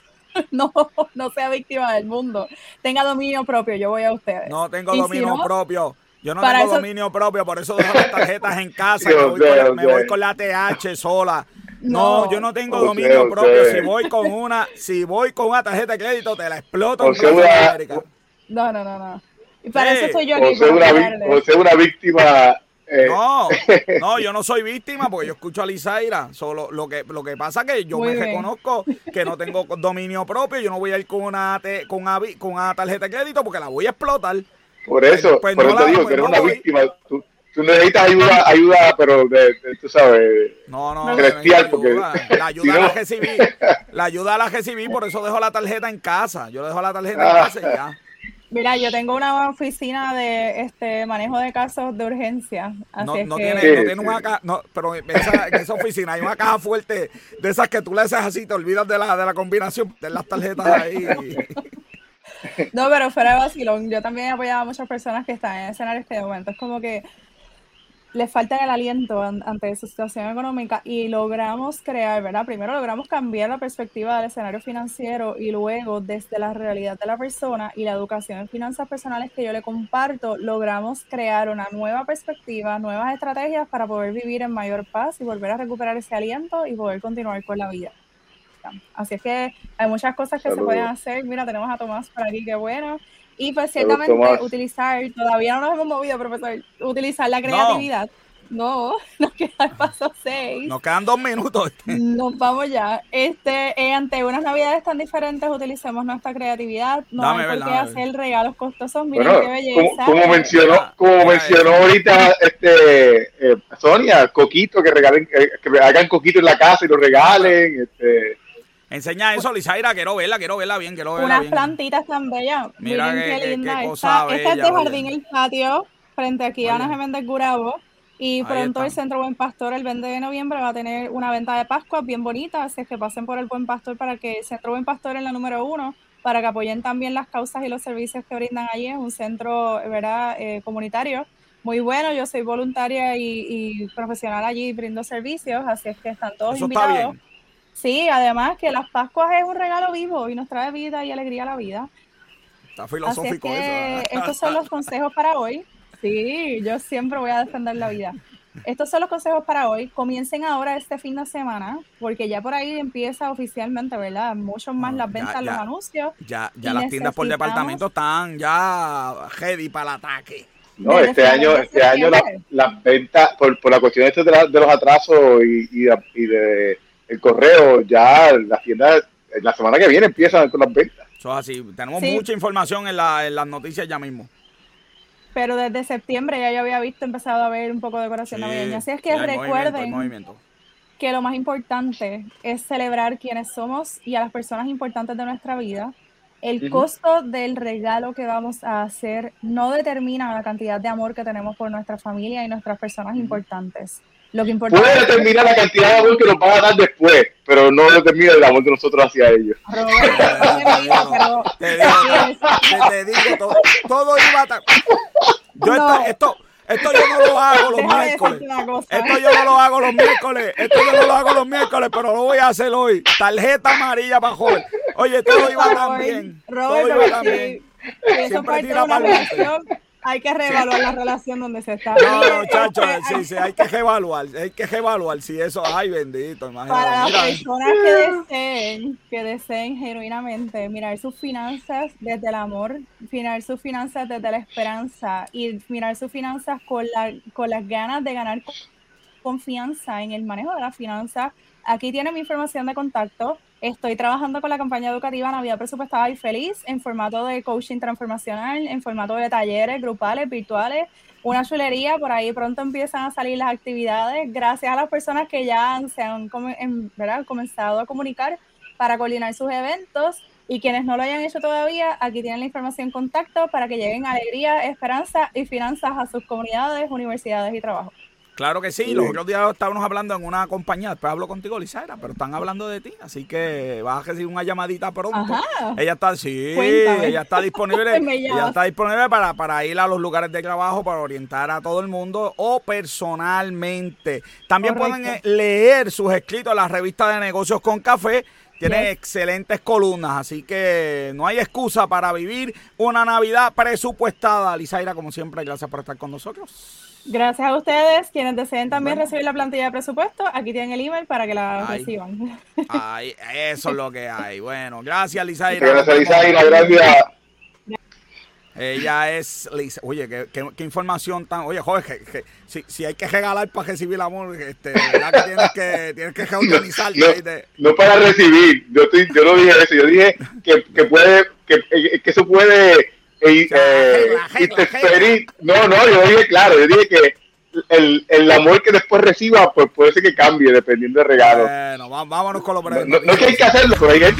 S3: No, no sea víctima del mundo. Tenga dominio propio, yo voy a ustedes.
S1: No tengo dominio propio. Yo no tengo dominio propio, por eso dejo las tarjetas en casa. me, voy con la, TH sola. No, yo no tengo dominio propio. Si voy con una, si voy con una tarjeta de crédito, te la exploto
S3: en América. No, no, no, no. Y para eso soy yo aquí.
S2: O sea, una, víctima
S1: eh. No, no, yo no soy víctima porque yo escucho a Lizaira. Solo lo que lo que pasa que yo me reconozco que no tengo dominio propio. Yo no voy a ir con una, con con una tarjeta de crédito porque la voy a explotar.
S2: Por eso, pues por eso te digo pues que eres una víctima. Tú, tú, necesitas ayuda, ayuda, pero de, tú sabes,
S1: no, no,
S2: celestial, porque
S1: la ayuda la recibí, la ayuda la recibí, por eso dejo la tarjeta en casa. Yo dejo la tarjeta en casa y ya.
S3: Mira, yo tengo una oficina de este manejo de casos de urgencia. Así
S1: no,
S3: es
S1: no,
S3: que...
S1: tiene, no tiene una caja, no, pero en esa, en esa, oficina hay una caja fuerte de esas que tú le haces así, te olvidas de la, de la combinación de las tarjetas ahí.
S3: No, pero fuera de vacilón, yo también he apoyado a muchas personas que están en escenarios que de momento es como que les falta el aliento ante su situación económica y logramos crear, ¿verdad? Primero logramos cambiar la perspectiva del escenario financiero y luego desde la realidad de la persona y la educación en finanzas personales que yo le comparto, logramos crear una nueva perspectiva, nuevas estrategias para poder vivir en mayor paz y volver a recuperar ese aliento y poder continuar con la vida. Así es que hay muchas cosas que se pueden hacer. Mira, tenemos a Tomás por aquí, qué bueno. Y pues ciertamente utilizar, todavía no nos hemos movido, profesor, utilizar la creatividad. No, nos queda el paso 6.
S1: Nos quedan dos minutos.
S3: Nos vamos ya. Este, eh, ante unas navidades tan diferentes, utilicemos nuestra creatividad. No hay por qué hacer regalos costosos. Miren qué belleza.
S2: Como, mencionó, como mencionó ahorita este, eh, Sonia, Coquito, que regalen, eh, que hagan Coquito en la casa y lo regalen. Este,
S1: Enseña eso, Lizaira, quiero verla, quiero verla bien, quiero verla
S3: Unas
S1: bien.
S3: plantitas tan bellas. Mira Miren qué, linda esta. esta es de Jardín El Patio, frente aquí a Ana Jiménez Gurabo. Y pronto el Centro Buen Pastor, el 20 de noviembre, va a tener una venta de Pascua bien bonita, así es que pasen por el Buen Pastor para que el Centro Buen Pastor es la número uno, para que apoyen también las causas y los servicios que brindan allí. Es un centro ¿verdad? Eh, comunitario muy bueno. Yo soy voluntaria y, profesional allí, brindo servicios, así es que están todos invitados. Sí, además que las Pascuas es un regalo vivo y nos trae vida y alegría a la vida.
S1: Está filosófico
S3: eso. Estos son los consejos para hoy. Sí, yo siempre voy a defender la vida. Estos son los consejos para hoy. Comiencen ahora este fin de semana, porque ya por ahí empieza oficialmente, ¿verdad? Mucho más las ventas, los anuncios.
S1: Ya, ya las tiendas por departamento están ya ready para el ataque.
S2: No, este año, este año las ventas, por, por la cuestión de, de, los atrasos y, y de el correo, ya las tiendas, la semana que viene empiezan con las ventas.
S1: Eso es así. Tenemos mucha información en, la, en, las noticias ya mismo.
S3: Pero desde septiembre ya yo había visto, empezado a ver un poco de decoración navideña. Así es que recuerden que lo más importante es celebrar quiénes somos y a las personas importantes de nuestra vida el costo del regalo que vamos a hacer no determina la cantidad de amor que tenemos por nuestra familia y nuestras personas importantes. Lo que importa
S2: Puede determinar la cantidad de amor que nos van a dar después, pero no determina el amor de nosotros hacia ellos.
S1: te digo, todo, todo iba a... Yo esto, esto yo no lo hago los miércoles. Esto yo no lo hago los miércoles. Esto yo no lo hago los miércoles, pero lo voy a hacer hoy. Tarjeta amarilla para joven. Oye, todo iba tan bien. Todo iba tan bien.
S3: Siempre tira para hay que reevaluar la relación donde se está.
S1: No, chacho, sí, sí, hay que reevaluar, hay que reevaluar si eso, ay, bendito, imagínate.
S3: Para las personas que deseen, que deseen genuinamente mirar sus finanzas desde el amor, mirar sus finanzas desde la esperanza y mirar sus finanzas con, la, con las ganas de ganar confianza en el manejo de las finanzas, aquí tiene mi información de contacto Estoy trabajando con la campaña educativa Navidad Presupuestada y Feliz en formato de coaching transformacional, en formato de talleres grupales, virtuales, una chulería. Por ahí pronto empiezan a salir las actividades. Gracias a las personas que ya se han comenzado a comunicar para coordinar sus eventos. Y quienes no lo hayan hecho todavía, aquí tienen la información contacto para que lleguen alegría, esperanza y finanzas a sus comunidades, universidades y trabajos.
S1: Claro que sí, los otros días estábamos hablando en una compañía, después hablo contigo, Lizaira, pero están hablando de ti, así que vas a recibir una llamadita pronto. Ella está, sí, ella está disponible, ella está disponible para, para ir a los lugares de trabajo, para orientar a todo el mundo o personalmente. También pueden eh, leer sus escritos en la revista de negocios con café. Tiene excelentes columnas, así que no hay excusa para vivir una Navidad presupuestada. Lizaira, como siempre, gracias por estar con nosotros.
S3: Gracias a ustedes, quienes deseen también recibir la plantilla de presupuesto, aquí tienen el email para que la reciban.
S1: Ay, eso es lo que hay. Bueno, gracias Lizaira.
S2: Gracias Lizaira, gracias.
S1: Ella es Lisa. Oye, ¿qué, qué, información tan. Oye, joven, que, si, si, hay que regalar para recibir amor, este, ¿verdad que tienes que, tienes que reorganizarte?
S2: No, no, para recibir. Yo, estoy, yo no dije eso. Yo dije que, que puede. Que, que eso puede eh, no, no, yo dije, claro, yo dije que el, el, amor que después reciba, pues puede ser que cambie dependiendo del regalo.
S1: Bueno, vámonos con lo
S2: no, no, no, que hay que hacerlo, pero hay que...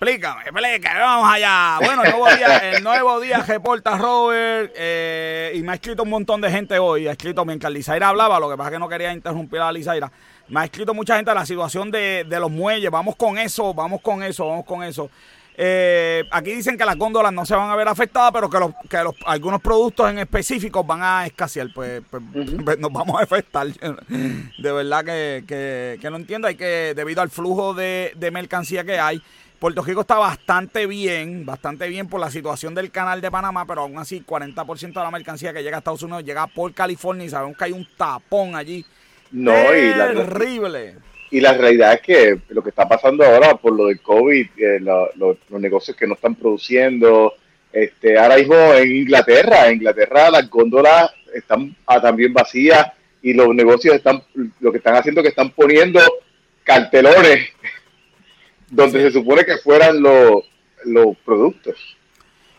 S1: Explícame, explícame, vamos allá. Bueno, el nuevo día, el nuevo día reporta Robert eh, y me ha escrito un montón de gente hoy. Ha escrito mientras Lizaira hablaba, lo que pasa es que no quería interrumpir a Lizaira. Me ha escrito mucha gente a la situación de, los muelles. Vamos con eso, vamos con eso, vamos con eso. Eh, aquí dicen que las góndolas no se van a ver afectadas, pero que, los, que los, algunos productos en específico van a escasear. Pues, pues, pues, nos vamos a afectar. De verdad que, que, que, no entiendo. Hay que, debido al flujo de, de mercancía que hay, Puerto Rico está bastante bien, bastante bien por la situación del canal de Panamá, pero aún así 40% de la mercancía que llega a Estados Unidos llega por California y sabemos que hay un tapón allí
S2: no, y la,
S1: terrible.
S2: Y la realidad es que lo que está pasando ahora por lo del COVID, eh, los negocios que no están produciendo, este, ahora mismo en Inglaterra, en Inglaterra las góndolas están ah, también vacías y los negocios están, lo que están haciendo es que están poniendo cartelones donde se supone que fueran los, los productos.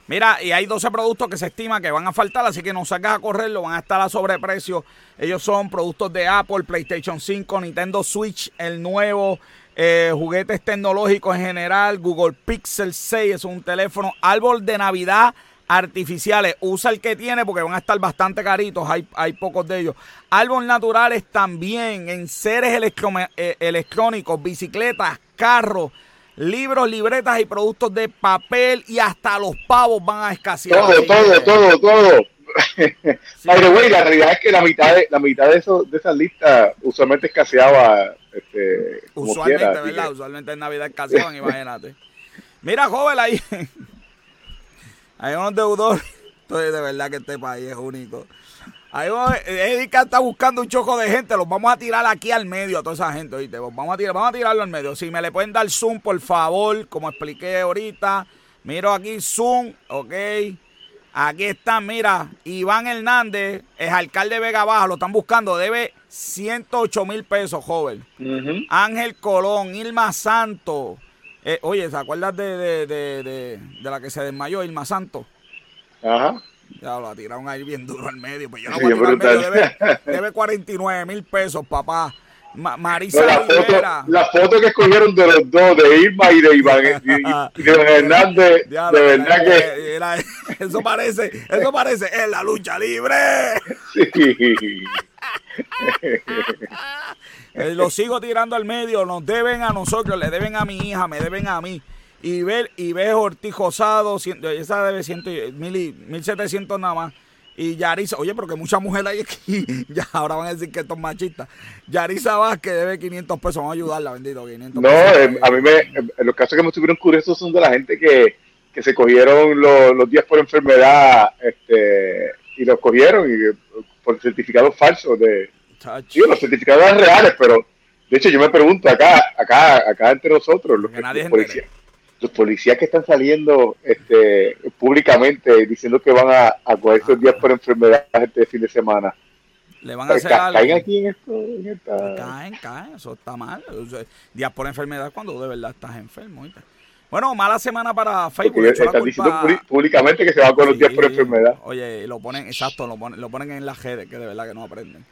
S1: Mira, y hay 12 productos que se estima que van a faltar, así que no sacas a correrlo, van a estar a sobreprecio. Ellos son productos de Apple, PlayStation 5, Nintendo Switch, el nuevo, eh, juguetes tecnológicos en general, Google Pixel 6 es un teléfono, árbol de Navidad artificiales. Usa el que tiene porque van a estar bastante caritos, hay, hay pocos de ellos. Árboles naturales también, en seres eh, electrónicos, bicicletas, carros libros, libretas y productos de papel y hasta los pavos van a escasear.
S2: Todo, todo, todo, todo. la realidad es que la mitad de la mitad de eso de esa lista usualmente escaseaba este,
S1: usualmente, ¿verdad? Usualmente en Navidad escaseaban, imagínate. Mira, joven, ahí hay unos deudores. Entonces, de verdad que este país es único. Ahí Erika está buscando un choco de gente, los vamos a tirar aquí al medio a toda esa gente, ¿oíste? Vamos a, tirar, vamos a tirarlo al medio. Si me le pueden dar zoom, por favor, como expliqué ahorita. Miro aquí zoom, ok. Aquí está, mira, Iván Hernández, es alcalde de Vega Baja, lo están buscando, debe 108 mil pesos, joven. Ángel Colón, Ilma Santo. Eh, oye, ¿se acuerdas de, de, de, de, la que se desmayó, Ilma Santo?
S2: Ajá.
S1: Ya lo tiraron ahí bien duro al medio. Pues yo no voy a tirar al medio. Debe, debe 49 mil pesos, papá. Marisa
S2: la, foto, la foto que escogieron de los dos, de Irma y de Iván, y, de Hernández, de verdad
S1: que... eso parece, eso parece, es la lucha libre. Sí. Eh, lo sigo tirando al medio, nos deben a nosotros, le deben a mi hija, me deben a mí. Y ver, y ve Ortiz Josado, esa debe ciento, mil, mil setecientos nada más. Y Yarisa, oye, pero que mucha mujer hay aquí, ya ahora van a decir que esto es machista. Yarisa Vázquez debe 500 pesos, vamos a ayudarla, bendito, 500
S2: No, eh, a mí me, los casos que me estuvieron curiosos son de la gente que, que se cogieron los, los días por enfermedad este, y los cogieron y, por certificados falsos de... Sí, los certificados reales, pero de hecho yo me pregunto acá, acá, acá entre nosotros, los, que, los policías los policías que están saliendo este, públicamente diciendo que van a, a coger esos días por enfermedad este fin de semana.
S1: Le van a hacer algo. Caen aquí en esto. Caen, caen, eso está mal. días por enfermedad cuando de verdad estás enfermo. Bueno, mala semana para Facebook.
S2: están diciendo públicamente que se van con los días por enfermedad.
S1: Oye, lo ponen, exacto, lo ponen, lo ponen en las redes, que de verdad que no aprenden.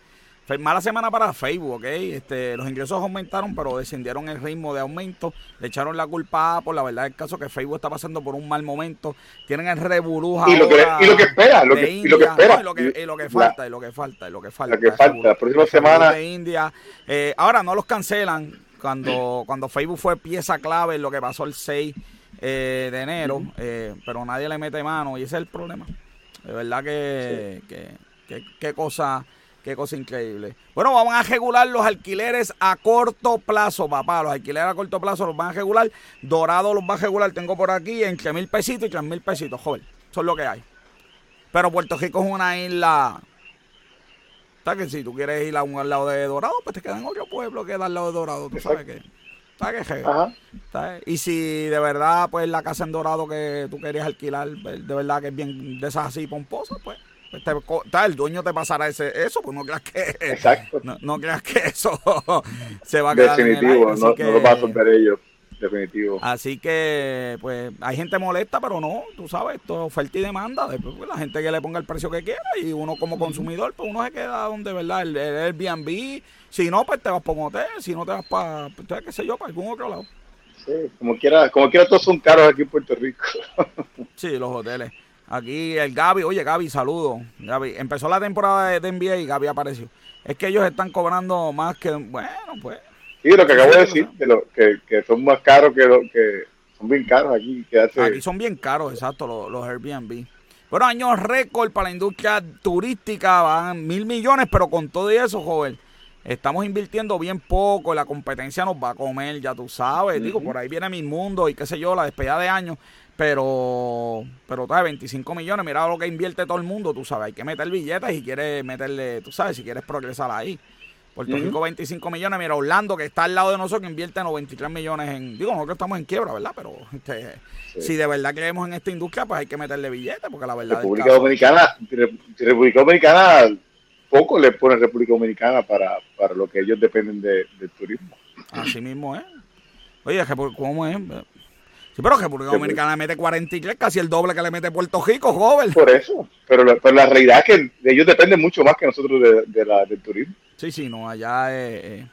S1: Mala semana para Facebook, ¿ok? Este, los ingresos aumentaron, pero descendieron el ritmo de aumento. Le echaron la culpa por la verdad del caso que Facebook está pasando por un mal momento. Tienen el reburuja.
S2: Y, lo que, y lo que espera, lo que, y lo que espera.
S1: Y lo que, y lo que falta, y lo que falta, y lo que falta.
S2: Lo que falta, la próxima semana.
S1: De India. Eh, ahora no los cancelan. Cuando, cuando Facebook fue pieza clave en lo que pasó el 6 eh, de enero, eh, pero nadie le mete mano y ese es el problema. De verdad que, que, que, que cosa Qué cosa increíble. Bueno, vamos a regular los alquileres a corto plazo, papá. Los alquileres a corto plazo los van a regular. Dorado los va a regular. Tengo por aquí entre mil pesitos y tres mil pesitos, joven. Eso es lo que hay. Pero Puerto Rico es una isla. ¿Sabes que si tú quieres ir a un al lado de Dorado, pues te queda en otro pueblo que da al lado de Dorado. Tú sabes que. ¿Sabes qué? Y si de verdad, pues la casa en Dorado que tú querías alquilar, de verdad que es bien de esas así pomposas, pues el dueño te pasará ese, eso, pues no creas que. Exacto. No, creas que eso se va a quedar.
S2: Definitivo, no, no, lo va a soltar ellos. Definitivo.
S1: Así que, pues, hay gente molesta, pero no, tú sabes, esto es oferta y demanda. Después, pues, la gente que le ponga el precio que quiera y uno como consumidor, pues uno se queda donde, ¿verdad? El, el Airbnb. Si no, pues te vas para un hotel. Si no, te vas para, pues, qué sé yo, para algún otro lado.
S2: Sí, como quiera, como quiera, todos son caros aquí en Puerto Rico.
S1: sí, los hoteles. Aquí el Gaby, oye Gaby, saludo. Gaby, empezó la temporada de, NBA y Gaby apareció. Es que ellos están cobrando más que, bueno, pues.
S2: Sí, lo que acabo de decir, que, lo, que, que, son más caros que lo que son bien caros aquí.
S1: Aquí son bien caros, exacto, los, los Airbnb. Bueno, años récord para la industria turística, van mil millones, pero con todo eso, joven, estamos invirtiendo bien poco, la competencia nos va a comer, ya tú sabes. Digo, por ahí viene mi mundo y qué sé yo, la despedida de años. Pero, pero, ¿sabes? 25 millones, mira lo que invierte todo el mundo, tú sabes, hay que meter billetes y quieres meterle, tú sabes, si quieres progresar ahí. Puerto Rico 25 millones, mira Orlando que está al lado de nosotros que invierte 93 millones en, digo, nosotros estamos en quiebra, ¿verdad? Pero este, si de verdad creemos en esta industria, pues hay que meterle billetes, porque la verdad
S2: República Dominicana, República Dominicana, poco le pone República Dominicana para, para lo que ellos dependen de, del turismo.
S1: Así mismo es. Oye, ¿cómo es? Sí, pero República Dominicana mete 43, casi el doble que le mete Puerto Rico, joven.
S2: Por eso. Pero, la realidad es que ellos dependen mucho más que nosotros de, la, del turismo.
S1: Sí, sí, no, allá es.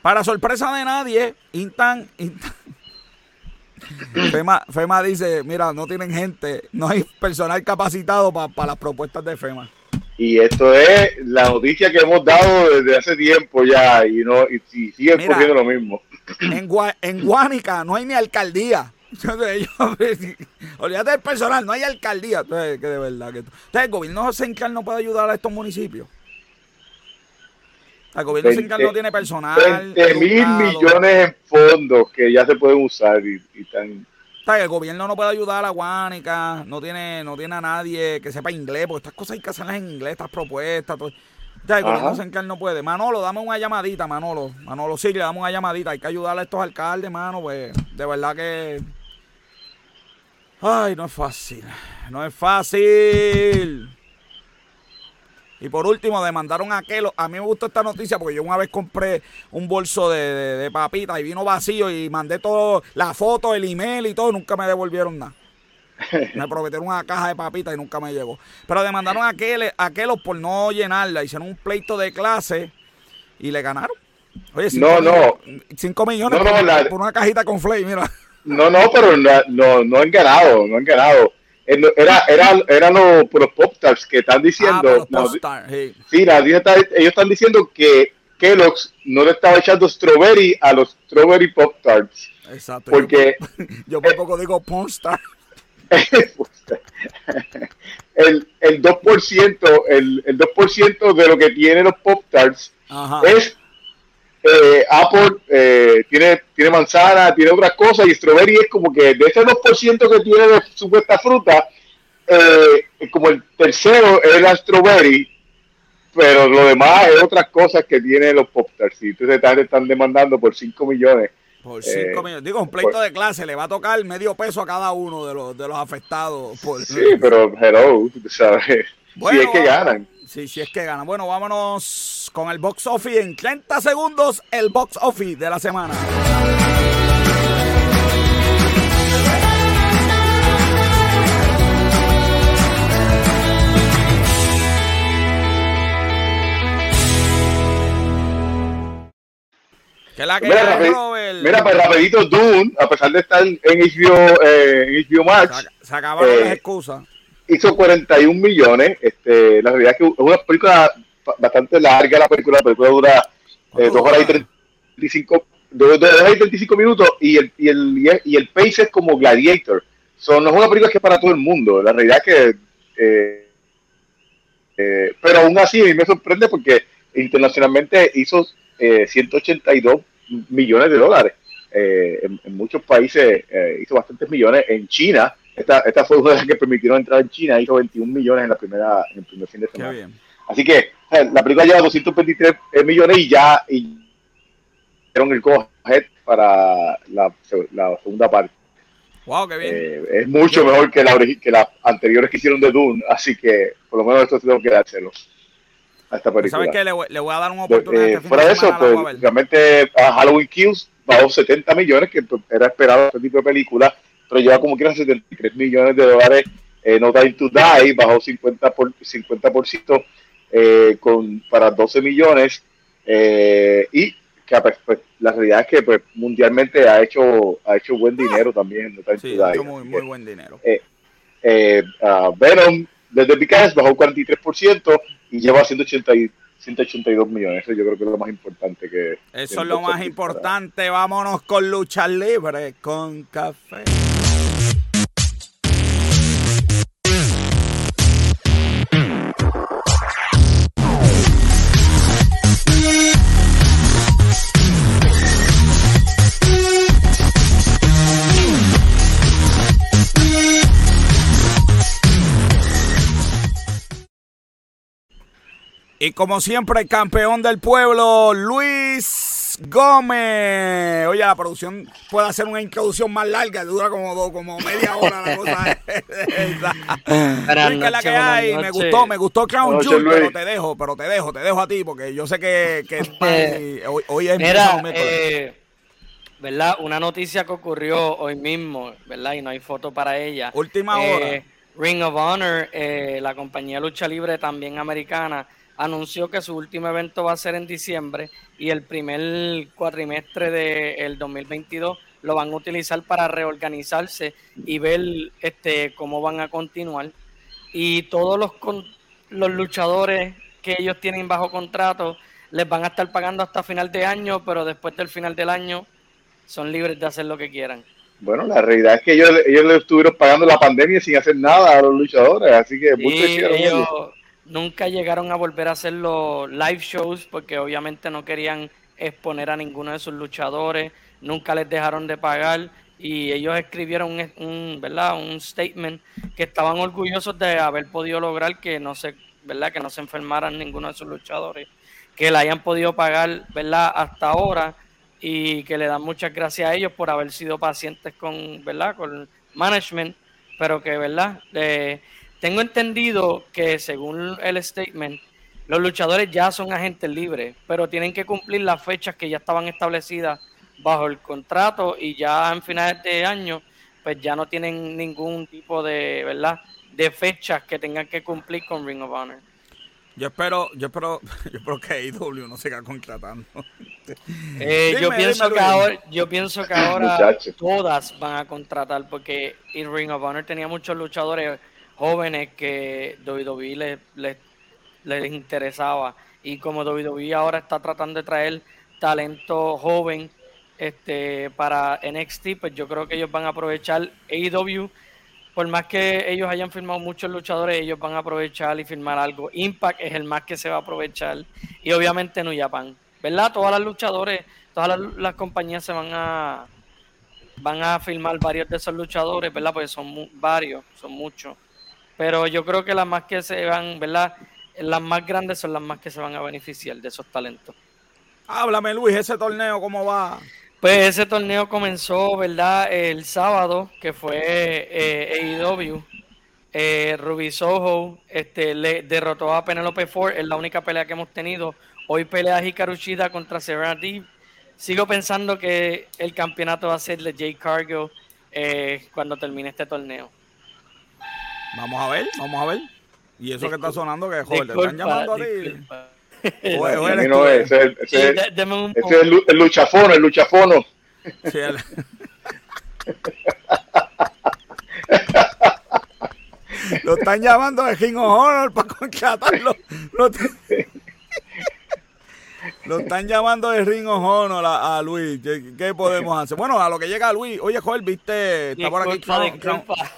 S1: Para sorpresa de nadie, Intan. FEMA, FEMA dice: Mira, no tienen gente, no hay personal capacitado para las propuestas de FEMA.
S2: Y esto es la noticia que hemos dado desde hace tiempo ya y no y, sigue ocurriendo lo mismo.
S1: En, en Guánica no hay ni alcaldía. olvídate del personal, no hay alcaldía. Entonces, que de verdad que entonces, el gobierno central no puede ayudar a estos municipios. El gobierno central no tiene personal.
S2: 20 mil millones en fondos que ya se pueden usar y, y están
S1: el gobierno no puede ayudar a la Guánica, no tiene, no tiene a nadie que sepa inglés, porque estas cosas hay que hacerlas en inglés, estas propuestas. Todo. Ya, el gobierno central no puede. Manolo, dame una llamadita, Manolo. Manolo, sí, le damos una llamadita. Hay que ayudarle a estos alcaldes, mano, pues de verdad que... Ay, no es fácil. No es fácil. Y por último, demandaron a Kelo. A mí me gustó esta noticia porque yo una vez compré un bolso de, de, papitas y vino vacío y mandé todo, la foto, el email y todo, y nunca me devolvieron nada. Me prometieron una caja de papitas y nunca me llegó. Pero demandaron a Kelo, a por no llenarla. Hicieron un pleito de clase y le ganaron. Oye, no, no. 5 millones por, una cajita con Flay, mira.
S2: No, no, pero no, no, han ganado, no han ganado. Era, era, eran los, los pop que están diciendo. Ah, sí, ellos están diciendo que Kellogg's no le estaba echando strawberry a los strawberry pop tarts.
S1: Exacto. Porque yo, por poco digo Ponstar.
S2: el, el 2%, el, el 2% de lo que tienen los pop tarts es eh, Apple eh, tiene, tiene manzana, tiene otras cosas y strawberry es como que de ese 2% que tiene de supuesta fruta, eh, como el tercero es la strawberry, pero lo demás es otras cosas que tiene los pop tarts. Y entonces están, están demandando por 5 millones.
S1: Por 5 millones. Digo, un pleito de clase le va a tocar medio peso a cada uno de los, de los afectados. Por...
S2: Sí, pero hello, ¿sabes? si es que ganan.
S1: Sí, sí es que ganan. Bueno, vámonos con el box office en 30 segundos, el box office de la semana.
S2: la que mira, mira, pues rapidito Dune, a pesar de estar en HBO, eh, en HBO Max,
S1: se, acabaron las eh, excusas.
S2: Hizo 41 millones. Este, la realidad es que es una película bastante larga. La película, la película dura eh, 2 horas y 35, 2, horas y 35 minutos y el, y, el, y el pace es como Gladiator. So, no es una película que es para todo el mundo. La realidad es que. Eh, eh, pero aún así, a mí me sorprende porque internacionalmente hizo 182 eh, millones de dólares. Eh, en, muchos países eh, hizo bastantes millones. En China, esta, esta fue una de las que permitieron entrar en China, hizo 21 millones en la primera en el primer fin de semana. Así que la película lleva 223 millones y ya y dieron el go para la, segunda parte.
S1: Wow, qué bien.
S2: es mucho mejor que, la, que las anteriores que hicieron de Dune, así que por lo menos esto tengo que dárselo a esta película.
S1: ¿Sabes qué? Le, le, voy a dar una oportunidad.
S2: Este fuera de eso, pues, realmente Halloween Kills bajó 70 millones, que pues, era esperado este tipo de película, pero lleva como quiera 73 millones de dólares. Eh, no Time to Die bajó 50%, por, 50% eh, con, para 12 millones. Eh, y que pues, pues, la realidad es que pues, mundialmente ha hecho ha hecho buen dinero también. No Time
S1: sí, to Die. Muy, muy buen dinero.
S2: Uh, Venom desde Picard bajó 43% y lleva 180 182 millones. Eso yo creo que es lo más importante que...
S1: Eso es lo más importante. Vámonos con lucha libre, con café. Y como siempre, el campeón del pueblo, Luis Gómez. Oye, la producción puede hacer una introducción más larga, dura como, como media hora la cosa. la que hay. Me gustó, me gustó Crown Jewel, pero te dejo, pero te dejo, te dejo a ti, porque yo sé que, que hoy, hoy, es
S4: Mira, eh, ¿verdad? Una noticia que ocurrió hoy mismo, ¿verdad? Y no hay foto para ella.
S1: Última
S4: eh,
S1: hora.
S4: Ring of Honor, eh, la compañía lucha libre también americana, anunció que su último evento va a ser en diciembre y el primer cuatrimestre del 2022 lo van a utilizar para reorganizarse y ver este cómo van a continuar. Y todos los, los luchadores que ellos tienen bajo contrato les van a estar pagando hasta final de año, pero después del final del año son libres de hacer lo que quieran.
S2: Bueno, la realidad es que ellos, ellos le estuvieron pagando la pandemia sin hacer nada a los luchadores, así que
S4: ellos, nunca llegaron a volver a hacer los live shows porque obviamente no querían exponer a ninguno de sus luchadores, nunca les dejaron de pagar y ellos escribieron un, ¿verdad? un statement que estaban orgullosos de haber podido lograr que no se, ¿verdad? que no se enfermaran ninguno de sus luchadores, que le hayan podido pagar, ¿verdad? hasta ahora y que le dan muchas gracias a ellos por haber sido pacientes con, ¿verdad? con management, pero que, ¿verdad? Eh, tengo entendido que según el statement, los luchadores ya son agentes libres, pero tienen que cumplir las fechas que ya estaban establecidas bajo el contrato y ya en finales de año, pues ya no tienen ningún tipo de, ¿verdad? De fechas que tengan que cumplir con Ring of Honor.
S1: Yo espero, yo espero, yo espero que IW no siga contratando.
S4: Eh, yo, pienso que ahora, yo pienso que ahora todas van a contratar porque en Ring of Honor tenía muchos luchadores jóvenes que WWE les, les, interesaba y como WWE ahora está tratando de traer talento joven este para NXT, pues yo creo que ellos van a aprovechar AEW por más que ellos hayan firmado muchos luchadores, ellos van a aprovechar y firmar algo. Impact es el más que se va a aprovechar. Y obviamente New Japan. ¿Verdad? Todas las luchadores, todas las, compañías se van a van a firmar varios de esos luchadores, ¿verdad? Porque son varios, son muchos. Pero yo creo que las más que se van, ¿verdad? Las más grandes son las más que se van a beneficiar de esos talentos.
S1: Háblame, Luis, ese torneo, ¿cómo va?
S4: Pues ese torneo comenzó, ¿verdad? El sábado, que fue eh, AEW. Eh, Ruby Soho este, le derrotó a Penelope Ford, es la única pelea que hemos tenido. Hoy pelea Hikaru Shida contra Serena Deep. Sigo pensando que el campeonato va a ser de Jay Cargill eh, cuando termine este torneo.
S1: Vamos a ver, vamos a ver. Y eso que está sonando, que joder, te están llamando a ti. no
S2: es, ese, ese, ese, es el, el, luchafono, el luchafono. Sí, el...
S1: lo están llamando de King of Honor para contratarlo. Lo, lo, están llamando de Ring of Honor a, a Luis. ¿Qué, ¿Qué, podemos hacer? Bueno, a lo que llega Luis. Oye, Joel, viste, está por aquí.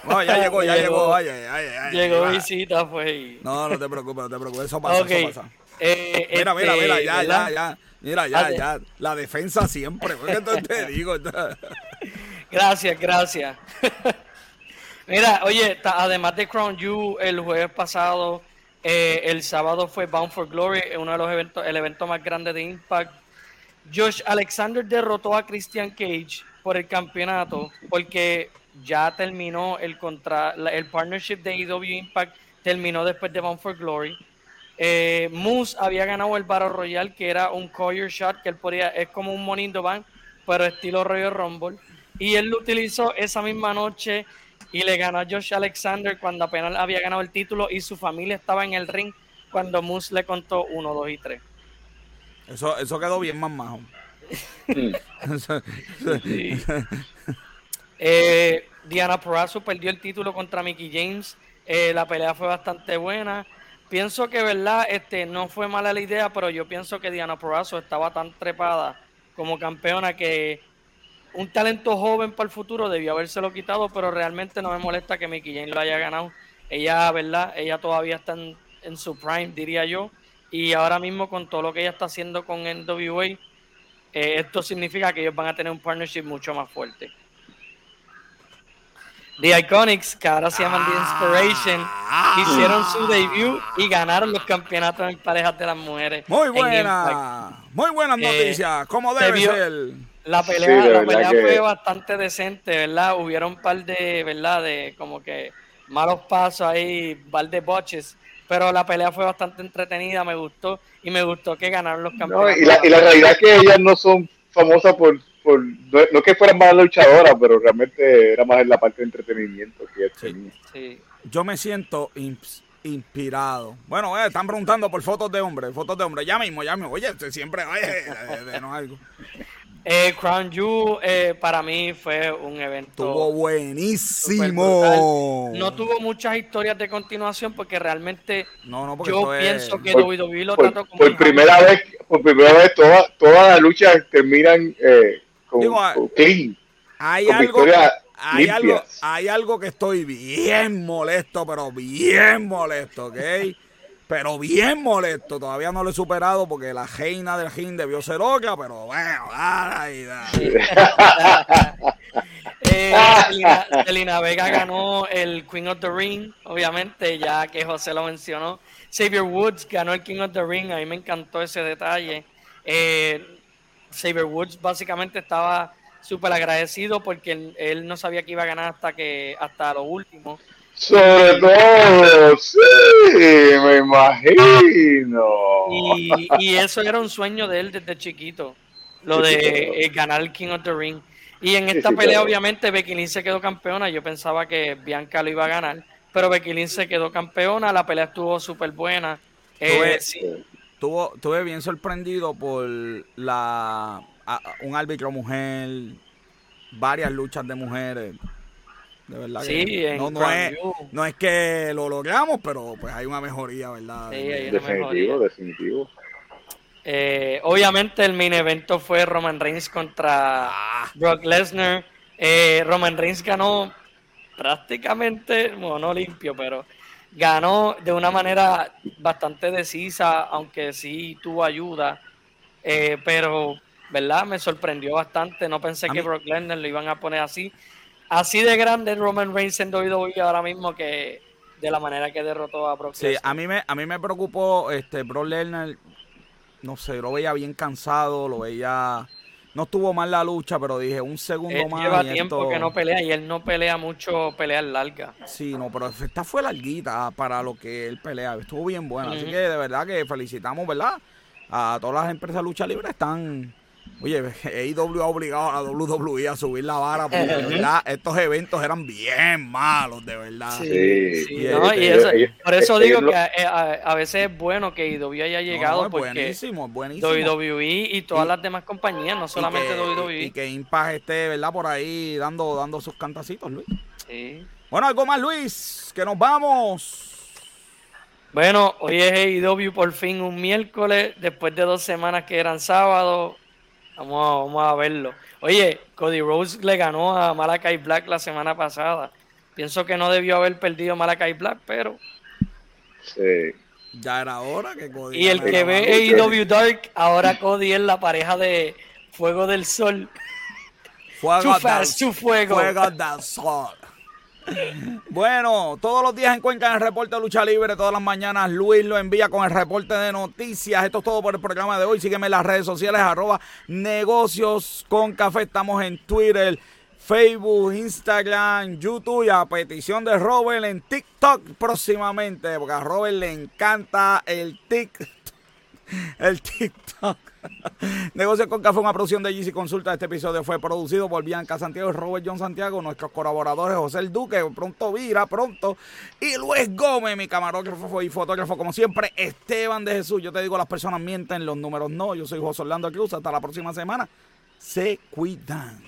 S1: No, ya llegó, ya llegó. Ay, ay,
S4: ay, llegó visita, pues.
S1: No, no te preocupes, no te preocupes. Eso pasa, eso pasa. Eh, mira, mira, mira, este, ya, ya, ya. Mira, ya, ya. La defensa siempre. Porque te digo.
S4: gracias, gracias. mira, oye, además de Crown You, el jueves pasado, eh, el sábado fue Bound for Glory, uno de los eventos, el evento más grande de Impact. Josh Alexander derrotó a Christian Cage por el campeonato porque ya terminó el contra el partnership de EW Impact terminó después de Bound for Glory eh, Moose había ganado el Battle Royal, que era un Coyer Shot, que él podía, es como un Monindo Van, pero estilo Royal Rumble. Y él lo utilizó esa misma noche y le ganó a Josh Alexander cuando apenas había ganado el título y su familia estaba en el ring cuando Moose le contó 1, 2 y 3.
S1: Eso, eso quedó bien más majo.
S4: eh, Diana Purrazzo perdió el título contra Mickey James. Eh, la pelea fue bastante buena. Pienso que, verdad, este, no fue mala la idea, pero yo pienso que Diana Porrazo estaba tan trepada como campeona que un talento joven para el futuro debió habérselo quitado, pero realmente no me molesta que Mickey Jane lo haya ganado. Ella, ¿verdad? Ella todavía está en, su prime, diría yo. Y ahora mismo con todo lo que ella está haciendo con NWA, eh, esto significa que ellos van a tener un partnership mucho más fuerte. The Iconics, que ahora se llaman The Inspiration, ah. hicieron su debut y ganaron los campeonatos en parejas de las mujeres.
S1: Muy buena, muy buenas eh, noticias, como debe ser.
S4: La pelea, la pelea fue bastante decente, ¿verdad? Hubieron un par de, ¿verdad? De como que malos pasos ahí, un par de botches, pero la pelea fue bastante entretenida, me gustó y me gustó que ganaron los campeonatos.
S2: y, la, y la realidad es que ellas no son famosas por no, que fueran más luchadoras, pero realmente era más en la parte de entretenimiento que
S1: Yo me siento inspirado. Bueno, eh, están preguntando por fotos de hombres, fotos de hombres. Ya mismo, ya mismo. Oye, siempre, oye, no algo.
S4: Eh, Crown You eh, para mí fue un evento.
S1: Estuvo buenísimo.
S4: No tuvo muchas historias de continuación porque realmente yo pienso que WWE lo trató como.
S2: Por primera vez, por primera vez todas todas las luchas terminan eh,
S1: Ah, hay algo, hay algo, hay algo que estoy bien molesto, pero bien molesto, ¿ok? Pero bien molesto. Todavía no lo he superado porque la reina del ring debió ser otra, pero bueno, dale.
S4: eh, Vega ganó el Queen of the Ring, obviamente, ya que José lo mencionó. Xavier Woods ganó el King of the Ring, a mí me encantó ese detalle. Eh, Saber Woods básicamente estaba súper agradecido porque él, no sabía que iba a ganar hasta que hasta lo último.
S2: Sobre todo, sí, me imagino.
S4: Y, eso era un sueño de él desde chiquito, lo de eh, ganar el King of the Ring. Y en esta pelea, obviamente, Becky Lynch se quedó campeona. Yo pensaba que Bianca lo iba a ganar, pero Becky Lynch se quedó campeona. La pelea estuvo súper buena.
S1: Eh, estuve bien sorprendido por la un árbitro mujer, varias luchas de mujeres. De verdad que no, no, es, no es que lo logramos, pero pues hay una mejoría, ¿verdad?
S2: definitivo, definitivo.
S4: Eh, obviamente el main evento fue Roman Reigns contra Brock Lesnar. Eh, Roman Reigns ganó prácticamente, bueno, no limpio, pero ganó de una manera bastante decisa, aunque sí tuvo ayuda. Eh, pero, ¿verdad? Me sorprendió bastante. No pensé que Brock Lesnar lo iban a poner así. Así de grande Roman Reigns en WWE ahora mismo que de la manera que derrotó a Brock.
S1: Sí, a mí me, a mí me preocupó este Brock Lesnar. No sé, lo veía bien cansado, lo veía no estuvo mal la lucha, pero dije un segundo más.
S4: Lleva tiempo que no pelea y él no pelea mucho peleas largas.
S1: Sí, no, pero esta fue larguita para lo que él pelea. Estuvo bien buena. Así que de verdad que felicitamos, ¿verdad? A todas las empresas de lucha libre están Oye, AEW ha obligado a la WWE a subir la vara porque de verdad estos eventos eran bien malos, de verdad.
S4: Sí, sí. Por eso digo que eh, a, veces es bueno que AEW haya llegado no, porque
S1: buenísimo, buenísimo.
S4: WWE y todas las demás compañías, no solamente WWE.
S1: Y que Impact esté, ¿verdad? Por ahí dando, dando sus cantacitos, Luis. Sí. Bueno, algo más, Luis, que nos vamos.
S4: Bueno, hoy es AEW por fin un miércoles, después de dos semanas que eran sábados. Vamos a, verlo. Oye, Cody Rose le ganó a Malakai Black la semana pasada. Pienso que no debió haber perdido Malakai Black, pero.
S2: Sí.
S1: Ya era hora que Cody.
S4: Y el que ve AEW Dark, ahora Cody es la pareja de Fuego del Sol.
S1: Fuego del,
S4: fuego.
S1: Fuego del Sol. Bueno, todos los días encuentran el reporte de lucha libre, todas las mañanas Luis lo envía con el reporte de noticias. Esto es todo por el programa de hoy. Sígueme en las redes sociales, arroba negocios con café. Estamos en Twitter, Facebook, Instagram, YouTube y a petición de Robert en TikTok próximamente, porque a Robert le encanta el TikTok. El TikTok. Negocios con Café, una producción de GC Consulta. Este episodio fue producido por Bianca Santiago y Robert John Santiago, nuestros colaboradores José el Duque, pronto Vira, pronto, y Luis Gómez, mi camarógrafo y fotógrafo, como siempre, Esteban de Jesús. Yo te digo, las personas mienten, los números no. Yo soy José Orlando Cruz. Hasta la próxima semana. Se cuidan.